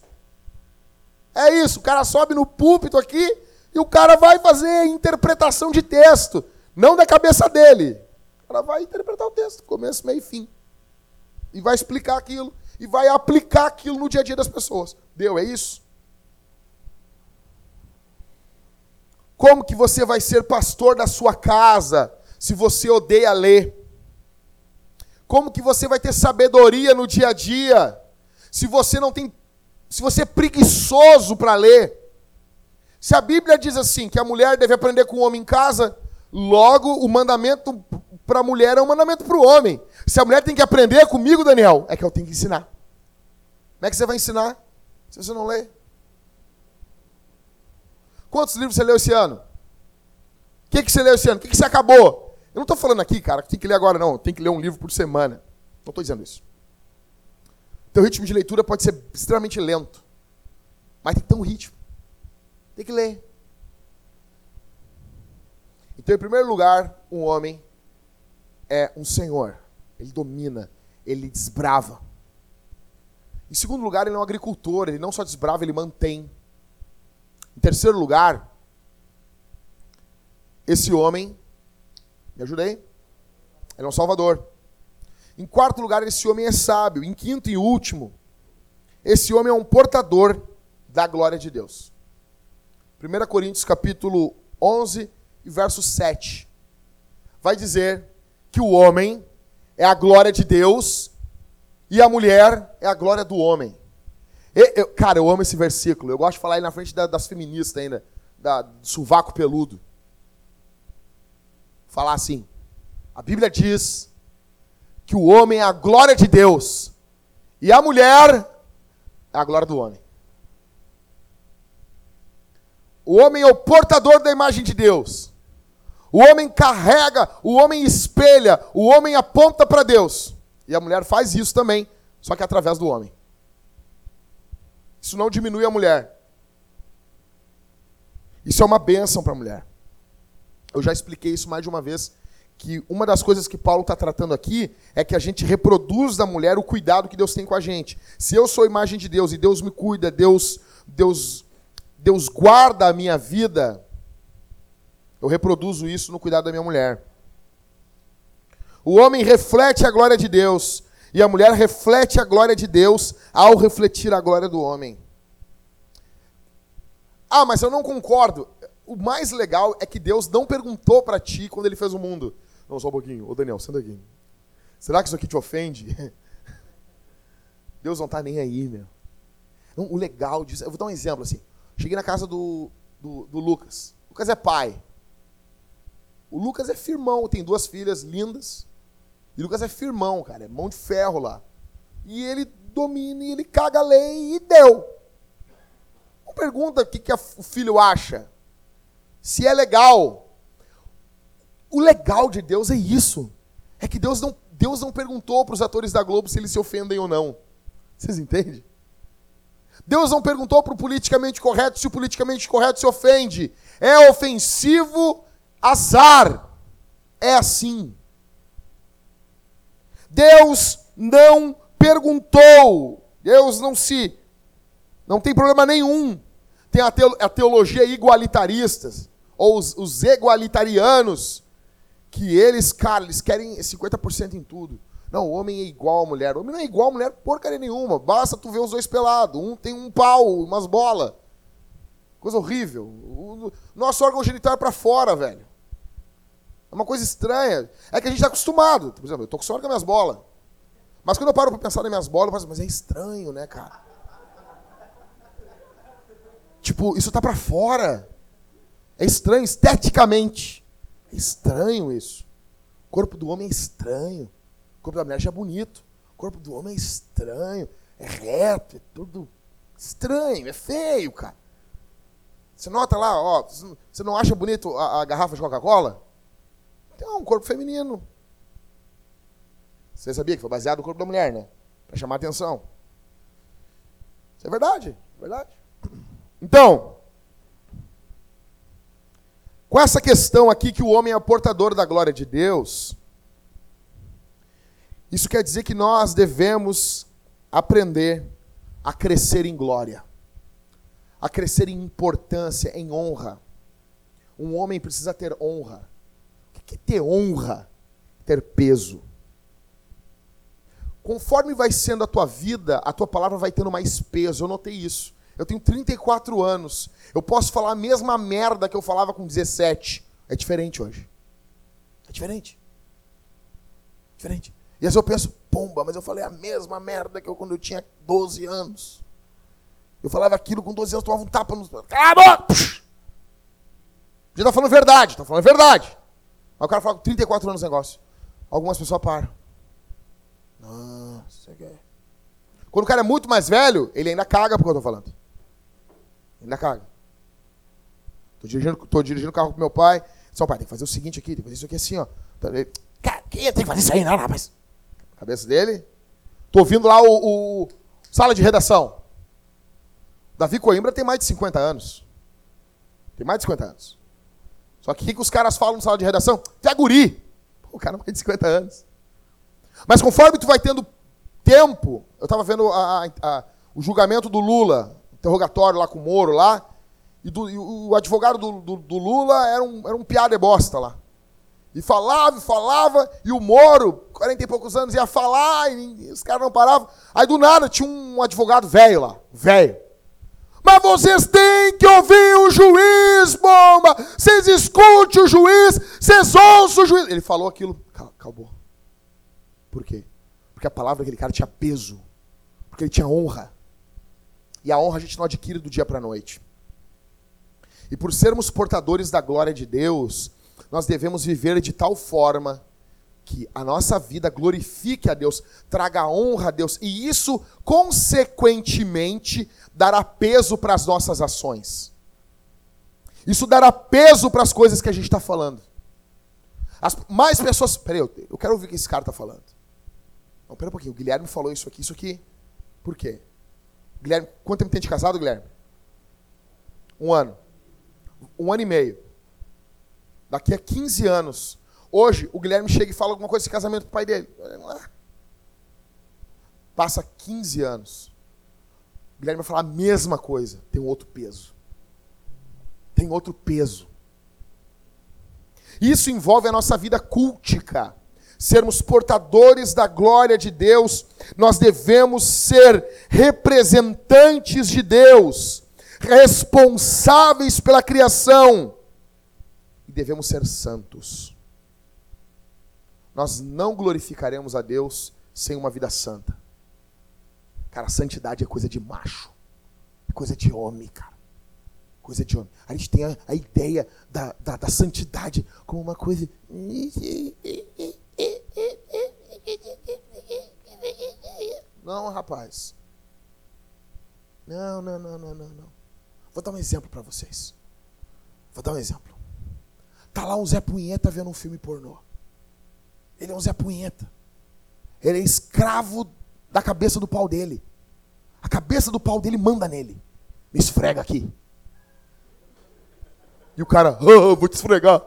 É isso. O cara sobe no púlpito aqui e o cara vai fazer interpretação de texto, não da cabeça dele. O cara vai interpretar o texto, começo, meio e fim. E vai explicar aquilo. E vai aplicar aquilo no dia a dia das pessoas. Deu, é isso? Como que você vai ser pastor da sua casa se você odeia ler? Como que você vai ter sabedoria no dia a dia se você não tem se você é preguiçoso para ler? Se a Bíblia diz assim que a mulher deve aprender com o homem em casa, logo o mandamento para a mulher é um mandamento para o homem. Se a mulher tem que aprender comigo, Daniel, é que eu tenho que ensinar. Como é que você vai ensinar se você não lê? Quantos livros você leu esse ano? O que, que você leu esse ano? O que, que você acabou? Eu não estou falando aqui, cara, que tem que ler agora, não. Tem que ler um livro por semana. Não estou dizendo isso. Teu ritmo de leitura pode ser extremamente lento. Mas tem que ter um ritmo. Tem que ler. Então, em primeiro lugar, um homem é um senhor. Ele domina, ele desbrava. Em segundo lugar, ele é um agricultor. Ele não só desbrava, ele mantém. Em terceiro lugar, esse homem, me ajudei? Ele é um salvador. Em quarto lugar, esse homem é sábio. Em quinto e último, esse homem é um portador da glória de Deus. 1 Coríntios capítulo 11 e verso 7. Vai dizer que o homem é a glória de Deus e a mulher é a glória do homem. Eu, cara, eu amo esse versículo. Eu gosto de falar aí na frente da, das feministas ainda, da, do sovaco peludo. Falar assim. A Bíblia diz que o homem é a glória de Deus e a mulher é a glória do homem. O homem é o portador da imagem de Deus. O homem carrega, o homem espelha, o homem aponta para Deus. E a mulher faz isso também, só que através do homem. Isso não diminui a mulher. Isso é uma bênção para a mulher. Eu já expliquei isso mais de uma vez, que uma das coisas que Paulo está tratando aqui é que a gente reproduz da mulher o cuidado que Deus tem com a gente. Se eu sou imagem de Deus e Deus me cuida, Deus, Deus, Deus guarda a minha vida, eu reproduzo isso no cuidado da minha mulher. O homem reflete a glória de Deus e a mulher reflete a glória de Deus ao refletir a glória do homem. Ah, mas eu não concordo. O mais legal é que Deus não perguntou para ti quando ele fez o mundo. Não, só um pouquinho. Ô Daniel, senta aqui. Será que isso aqui te ofende? Deus não está nem aí, meu. O legal disso. Eu vou dar um exemplo assim. Cheguei na casa do, do, do Lucas. O Lucas é pai. O Lucas é firmão, tem duas filhas lindas. E Lucas é firmão, cara, é mão de ferro lá. E ele domina e ele caga a lei e deu. Não pergunta o que, que o filho acha. Se é legal. O legal de Deus é isso. É que Deus não, Deus não perguntou para os atores da Globo se eles se ofendem ou não. Vocês entendem? Deus não perguntou para o politicamente correto se o politicamente correto se ofende. É ofensivo, azar. É assim. Deus não perguntou. Deus não se. Não tem problema nenhum. Tem a teologia igualitarista, ou os, os igualitarianos, que eles, cara, eles querem 50% em tudo. Não, o homem é igual à mulher. O homem não é igual à mulher porcaria nenhuma. Basta tu ver os dois pelados. Um tem um pau, umas bolas. Coisa horrível. O nosso órgão genital é pra fora, velho. É uma coisa estranha. É que a gente está acostumado. Por exemplo, eu estou acostumado com as minhas bolas. Mas quando eu paro para pensar nas minhas bolas, eu falo assim, mas é estranho, né, cara? Tipo, isso tá para fora. É estranho esteticamente. É estranho isso. O corpo do homem é estranho. O corpo da mulher já é bonito. O corpo do homem é estranho. É reto, é tudo estranho, é feio, cara. Você nota lá, ó, você não acha bonito a, a garrafa de Coca-Cola? Tem um corpo feminino. Você sabia que foi baseado no corpo da mulher, né? Para chamar atenção. Isso é verdade, é verdade. Então, com essa questão aqui que o homem é portador da glória de Deus, isso quer dizer que nós devemos aprender a crescer em glória, a crescer em importância, em honra. Um homem precisa ter honra. Que ter honra? Ter peso. Conforme vai sendo a tua vida, a tua palavra vai tendo mais peso. Eu notei isso. Eu tenho 34 anos. Eu posso falar a mesma merda que eu falava com 17. É diferente hoje. É diferente. Diferente. E às vezes eu penso, pomba, mas eu falei a mesma merda que eu quando eu tinha 12 anos. Eu falava aquilo com 12 anos, tomava um tapa no. Cala a boca! Já tá falando verdade, tá falando verdade. Aí o cara fala com 34 anos o negócio. Algumas pessoas param. Nossa, que é. Quando o cara é muito mais velho, ele ainda caga porque eu tô falando. Ainda caga. Tô dirigindo, tô dirigindo o carro com meu pai. Só pai, tem que fazer o seguinte aqui, tem que fazer isso aqui assim, ó. Cara, quem tem que fazer isso aí, não, rapaz? Cabeça dele. Tô ouvindo lá o, o, sala de redação. Davi Coimbra tem mais de 50 anos. Tem mais de 50 anos. Só que o que os caras falam na sala de redação? Tu é guri. o cara mais de 50 anos. Mas conforme tu vai tendo tempo, eu estava vendo a, a, a, o julgamento do Lula, interrogatório lá com o Moro lá, e, do, e o advogado do, do, do, Lula era um, era um piada bosta lá. E falava, e falava, e o Moro, 40 e poucos anos, ia falar, e os caras não paravam. Aí do nada tinha um advogado velho lá, velho. Mas vocês têm que ouvir o juiz, bomba! Vocês escutem o juiz, vocês ouçam o juiz. Ele falou aquilo, acabou. Por quê? Porque a palavra daquele cara tinha peso, porque ele tinha honra. E a honra a gente não adquire do dia para a noite. E por sermos portadores da glória de Deus, nós devemos viver de tal forma que a nossa vida glorifique a Deus, traga honra a Deus, e isso, consequentemente, dará peso para as nossas ações. Isso dará peso para as coisas que a gente está falando. As mais pessoas. Peraí, eu, eu quero ouvir o que esse cara está falando. Não, pera um pouquinho. O Guilherme falou isso aqui, isso aqui. Por quê? Guilherme, quanto tempo tem de casado, Guilherme? Um ano. Um ano e meio. Daqui a 15 anos. Hoje, o Guilherme chega e fala alguma coisa desse casamento com o pai dele. Passa 15 anos. O Guilherme vai falar a mesma coisa. Tem outro peso. Tem outro peso. Isso envolve a nossa vida cultica. Sermos portadores da glória de Deus, nós devemos ser representantes de Deus, responsáveis pela criação devemos ser santos. Nós não glorificaremos a Deus sem uma vida santa. Cara, santidade é coisa de macho. É coisa de homem, cara. Coisa de homem. A gente tem a, a ideia da, da, da santidade como uma coisa. Não, rapaz. Não, não, não, não, não, não. Vou dar um exemplo para vocês. Vou dar um exemplo. Tá lá um Zé Punheta vendo um filme pornô. Ele é um Zé Punheta. Ele é escravo da cabeça do pau dele. A cabeça do pau dele manda nele. Me esfrega aqui. E o cara, oh, vou te esfregar.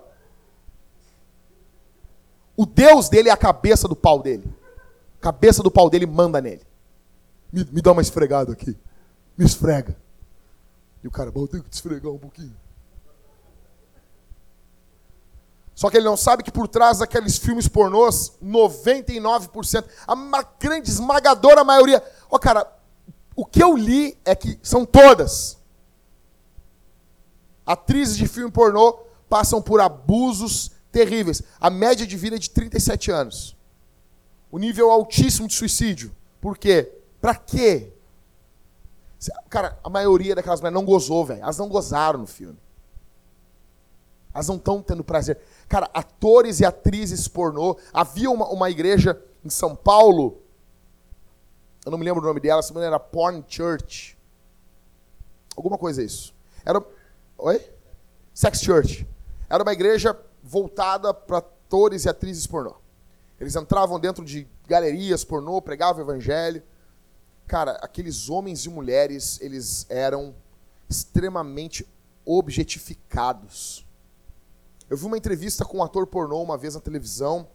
O Deus dele é a cabeça do pau dele. A cabeça do pau dele manda nele. Me, me dá uma esfregada aqui. Me esfrega. E o cara, bom, eu tenho que te esfregar um pouquinho. Só que ele não sabe que por trás daqueles filmes pornôs, 99%, a grande esmagadora maioria. Ó, oh, cara, o que eu li é que são todas. Atrizes de filme pornô passam por abusos terríveis. A média de vida é de 37 anos. O nível altíssimo de suicídio. Por quê? Pra quê? Cara, a maioria daquelas mulheres não gozou, velho. Elas não gozaram no filme. Elas não estão tendo prazer. Cara, atores e atrizes pornô. Havia uma, uma igreja em São Paulo, eu não me lembro o nome dela, se não era Porn Church. Alguma coisa isso. Era. Oi? Sex Church. Era uma igreja voltada para atores e atrizes pornô. Eles entravam dentro de galerias pornô, pregavam o evangelho. Cara, aqueles homens e mulheres, eles eram extremamente objetificados Eu vi uma entrevista com um ator pornô uma vez na televisão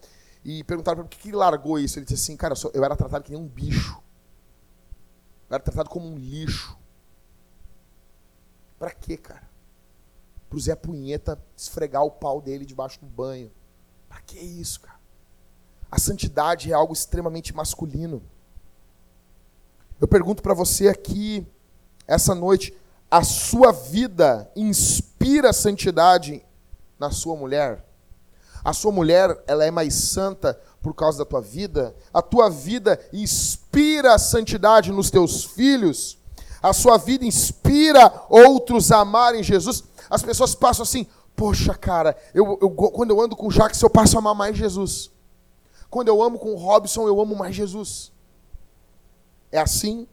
e perguntaram para ele por que ele largou isso. Ele disse assim, cara, eu era tratado que nem um bicho. Eu era tratado como um lixo. Pra quê, cara? Pro Zé Punheta esfregar o pau dele debaixo do banho. Pra que isso, cara? A santidade é algo extremamente masculino. Eu pergunto para você aqui, essa noite, a sua vida inspira santidade na sua mulher? A sua mulher, ela é mais santa por causa da tua vida? A tua vida inspira a santidade nos teus filhos? A sua vida inspira outros a amarem Jesus? As pessoas passam assim, poxa, cara, eu, eu, quando eu ando com o Jacques, eu passo a amar mais Jesus. Quando eu amo com o Robson, eu amo mais Jesus. É assim?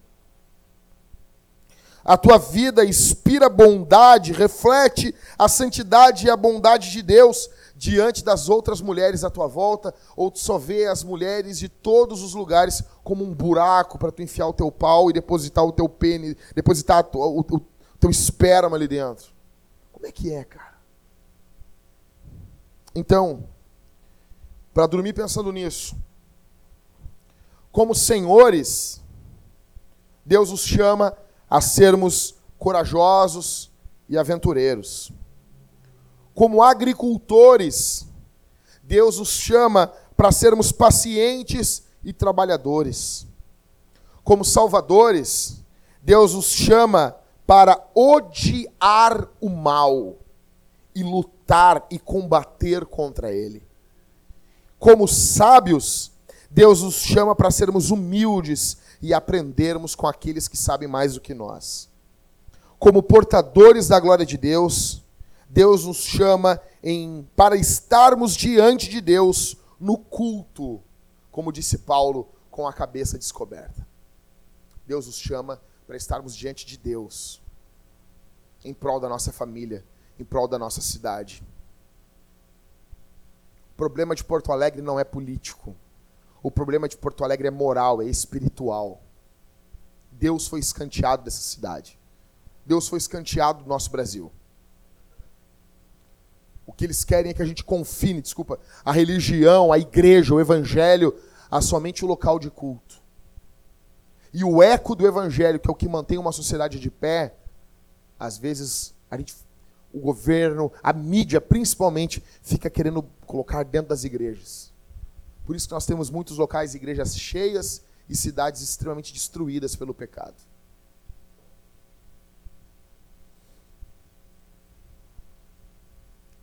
A tua vida inspira bondade, reflete a santidade e a bondade de Deus diante das outras mulheres à tua volta, ou tu só vê as mulheres de todos os lugares como um buraco para tu enfiar o teu pau e depositar o teu pênis, depositar o, o, o teu esperma ali dentro. Como é que é, cara? Então, para dormir pensando nisso, como senhores, Deus os chama a sermos corajosos e aventureiros. Como agricultores, Deus os chama para sermos pacientes e trabalhadores. Como salvadores, Deus os chama para odiar o mal e lutar e combater contra ele. Como sábios, Deus os chama para sermos humildes e aprendermos com aqueles que sabem mais do que nós. Como portadores da glória de Deus, Deus nos chama em, para estarmos diante de Deus no culto, como disse Paulo, com a cabeça descoberta. Deus nos chama para estarmos diante de Deus, em prol da nossa família, em prol da nossa cidade. O problema de Porto Alegre não é político. O problema de Porto Alegre é moral, é espiritual. Deus foi escanteado dessa cidade. Deus foi escanteado do nosso Brasil. O que eles querem é que a gente confine, desculpa, a religião, a igreja, o evangelho a somente o local de culto. E o eco do evangelho, que é o que mantém uma sociedade de pé, às vezes a gente, o governo, a mídia principalmente, fica querendo colocar dentro das igrejas. Por isso que nós temos muitos locais igrejas cheias e cidades extremamente destruídas pelo pecado.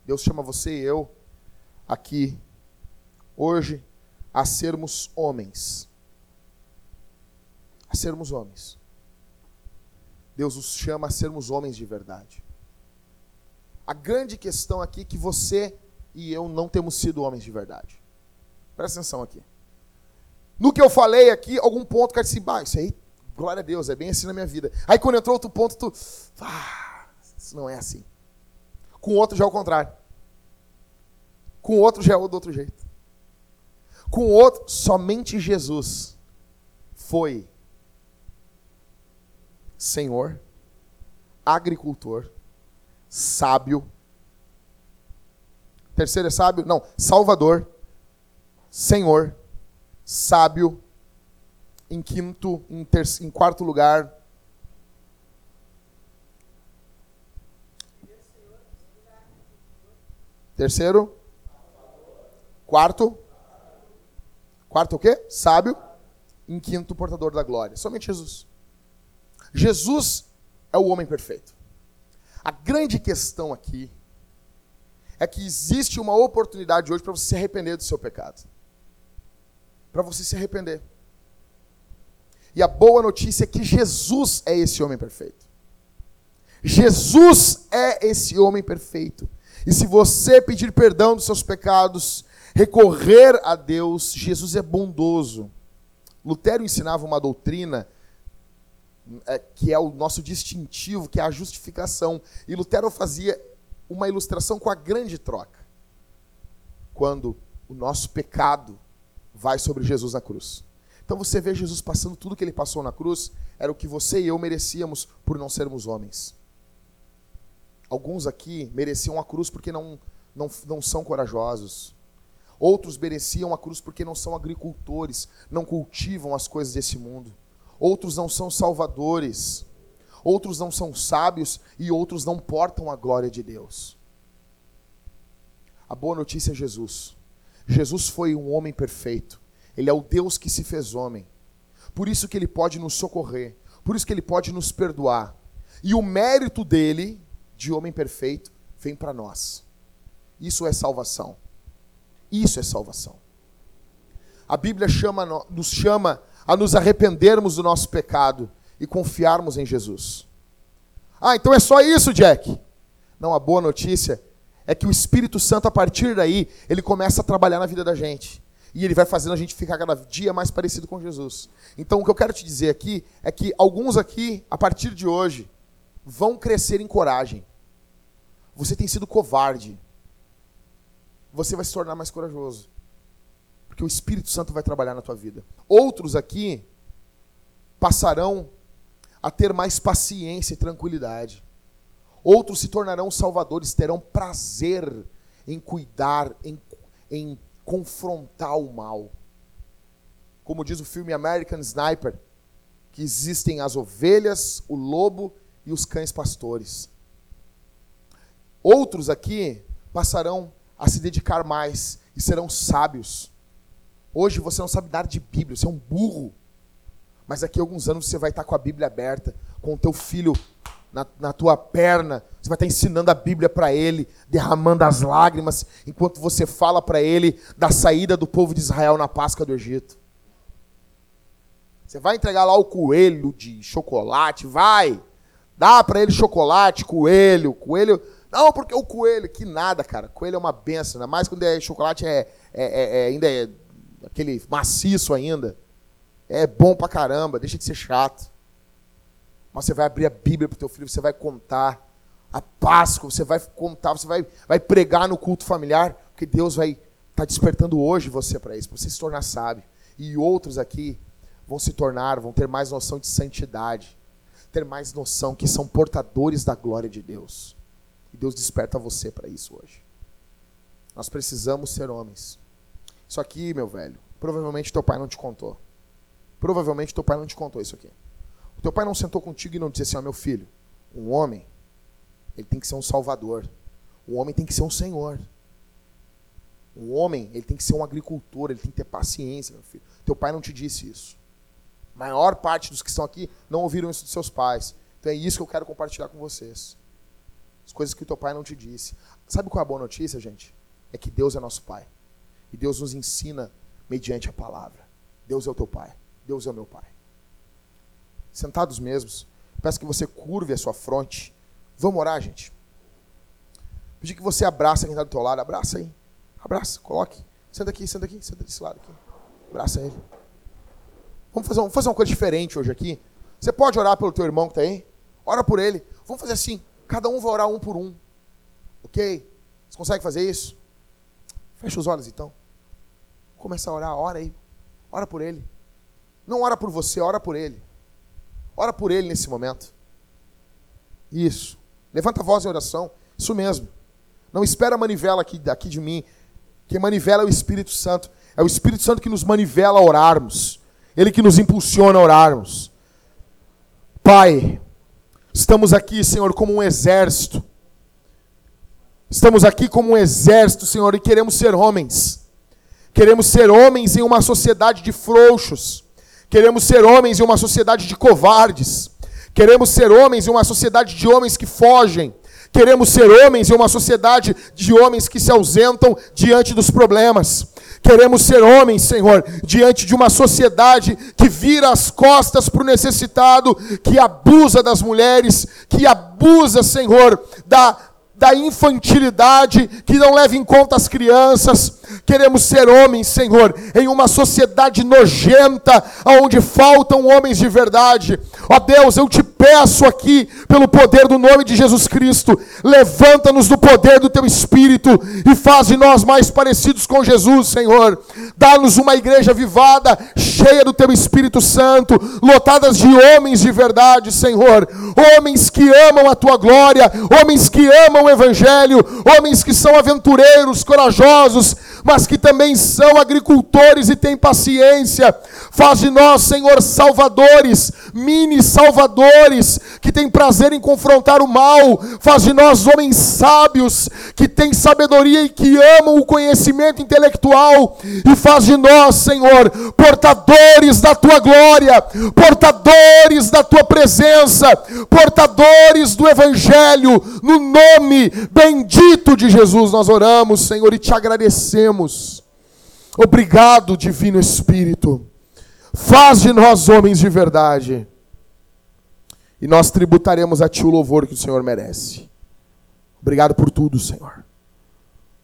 Deus chama você e eu aqui hoje a sermos homens. A sermos homens. Deus os chama a sermos homens de verdade. A grande questão aqui é que você e eu não temos sido homens de verdade. Presta atenção aqui. No que eu falei aqui, algum ponto que eu disse, bah, isso aí, glória a Deus, é bem assim na minha vida. Aí quando entrou outro ponto, tu, ah, isso não é assim. Com outro já é o contrário. Com outro já é do outro jeito. Com outro, somente Jesus foi Senhor, agricultor, sábio. Terceiro é sábio? Não, Salvador Senhor, sábio, em quinto, em, terceiro, em quarto lugar. Terceiro. Quarto. Quarto o quê? Sábio. Em quinto, portador da glória. Somente Jesus. Jesus é o homem perfeito. A grande questão aqui é que existe uma oportunidade hoje para você se arrepender do seu pecado para você se arrepender. E a boa notícia é que Jesus é esse homem perfeito. Jesus é esse homem perfeito. E se você pedir perdão dos seus pecados, recorrer a Deus, Jesus é bondoso. Lutero ensinava uma doutrina é, que é o nosso distintivo, que é a justificação. E Lutero fazia uma ilustração com a grande troca. Quando o nosso pecado vai sobre Jesus na cruz. Então você vê Jesus passando tudo que ele passou na cruz, era o que você e eu merecíamos por não sermos homens. Alguns aqui mereciam a cruz porque não, não, não são corajosos. Outros mereciam a cruz porque não são agricultores, não cultivam as coisas desse mundo. Outros não são salvadores. Outros não são sábios e outros não portam a glória de Deus. A boa notícia é Jesus. Jesus foi um homem perfeito. Ele é o Deus que se fez homem. Por isso que ele pode nos socorrer. Por isso que ele pode nos perdoar. E o mérito dele, de homem perfeito, vem para nós. Isso é salvação. Isso é salvação. A Bíblia chama, nos chama a nos arrependermos do nosso pecado e confiarmos em Jesus. Ah, então é só isso, Jack? Não, a boa notícia é que o Espírito Santo, a partir daí, ele começa a trabalhar na vida da gente. E ele vai fazendo a gente ficar cada dia mais parecido com Jesus. Então, o que eu quero te dizer aqui é que alguns aqui, a partir de hoje, vão crescer em coragem. Você tem sido covarde. Você vai se tornar mais corajoso. Porque o Espírito Santo vai trabalhar na tua vida. Outros aqui passarão a ter mais paciência e tranquilidade. Outros se tornarão salvadores, terão prazer em cuidar, em, em confrontar o mal. Como diz o filme American Sniper, que existem as ovelhas, o lobo e os cães pastores. Outros aqui passarão a se dedicar mais e serão sábios. Hoje você não sabe nada de Bíblia, você é um burro. Mas daqui a alguns anos você vai estar com a Bíblia aberta, com o teu filho na, na tua perna, você vai estar ensinando a Bíblia para ele, derramando as lágrimas, enquanto você fala para ele da saída do povo de Israel na Páscoa do Egito. Você vai entregar lá o coelho de chocolate, vai. Dá para ele chocolate, coelho, coelho. Não, porque o coelho, que nada, cara. Coelho é uma benção, ainda mais quando é chocolate é, é, é, é ainda é aquele maciço ainda. É bom pra caramba, deixa de ser chato. Mas você vai abrir a Bíblia para o teu filho, você vai contar a Páscoa, você vai contar, você vai, vai pregar no culto familiar, porque Deus vai estar tá despertando hoje você para isso, para você se tornar sábio. E outros aqui vão se tornar, vão ter mais noção de santidade, ter mais noção que são portadores da glória de Deus. E Deus desperta você para isso hoje. Nós precisamos ser homens. Isso aqui, meu velho, provavelmente teu pai não te contou. Provavelmente teu pai não te contou isso aqui. Teu pai não sentou contigo e não disse assim, ó, meu filho, um homem, ele tem que ser um salvador. Um homem tem que ser um senhor. Um homem, ele tem que ser um agricultor, ele tem que ter paciência, meu filho. Teu pai não te disse isso. A maior parte dos que estão aqui não ouviram isso dos seus pais. Então é isso que eu quero compartilhar com vocês. As coisas que o teu pai não te disse. Sabe qual é a boa notícia, gente? É que Deus é nosso pai. E Deus nos ensina mediante a palavra. Deus é o teu pai. Deus é o meu pai sentados mesmos. Peço que você curve a sua fronte. Vamos orar, gente. Pedir que você abraça quem está do teu lado. Abraça aí. Abraça, coloque. Senta aqui, senta aqui, senta desse lado aqui. Abraça ele. Vamos fazer, vamos fazer uma coisa diferente hoje aqui. Você pode orar pelo teu irmão que está aí? Ora por ele. Vamos fazer assim. Cada um vai orar um por um. Ok? Você consegue fazer isso? Fecha os olhos então. Começa a orar, ora aí. Ora por ele. Não ora por você, ora por ele. Ora por ele nesse momento. Isso. Levanta a voz em oração. Isso mesmo. Não espera a manivela aqui, aqui de mim. Quem manivela é o Espírito Santo. É o Espírito Santo que nos manivela a orarmos. Ele que nos impulsiona a orarmos. Pai, estamos aqui, Senhor, como um exército. Estamos aqui como um exército, Senhor, e queremos ser homens. Queremos ser homens em uma sociedade de frouxos Queremos ser homens em uma sociedade de covardes. Queremos ser homens em uma sociedade de homens que fogem. Queremos ser homens em uma sociedade de homens que se ausentam diante dos problemas. Queremos ser homens, Senhor, diante de uma sociedade que vira as costas para o necessitado, que abusa das mulheres, que abusa, Senhor, da, da infantilidade, que não leva em conta as crianças. Queremos ser homens, Senhor, em uma sociedade nojenta, onde faltam homens de verdade. Ó Deus, eu te peço aqui, pelo poder do nome de Jesus Cristo, levanta-nos do poder do teu Espírito e faz de nós mais parecidos com Jesus, Senhor. Dá-nos uma igreja vivada, cheia do teu Espírito Santo, lotadas de homens de verdade, Senhor. Homens que amam a tua glória, homens que amam o Evangelho, homens que são aventureiros, corajosos, mas que também são agricultores e têm paciência. Faz de nós, Senhor, salvadores, mini salvadores, que têm prazer em confrontar o mal. Faz de nós homens sábios, que têm sabedoria e que amam o conhecimento intelectual. E faz de nós, Senhor, portadores da tua glória, portadores da tua presença, portadores do Evangelho, no nome bendito de Jesus. Nós oramos, Senhor, e te agradecemos. Obrigado, Divino Espírito. Faz de nós homens de verdade. E nós tributaremos a Ti o louvor que o Senhor merece. Obrigado por tudo, Senhor.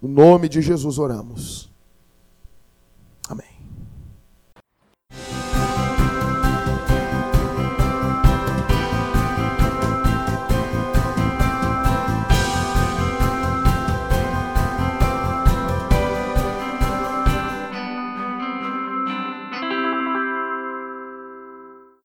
No nome de Jesus oramos.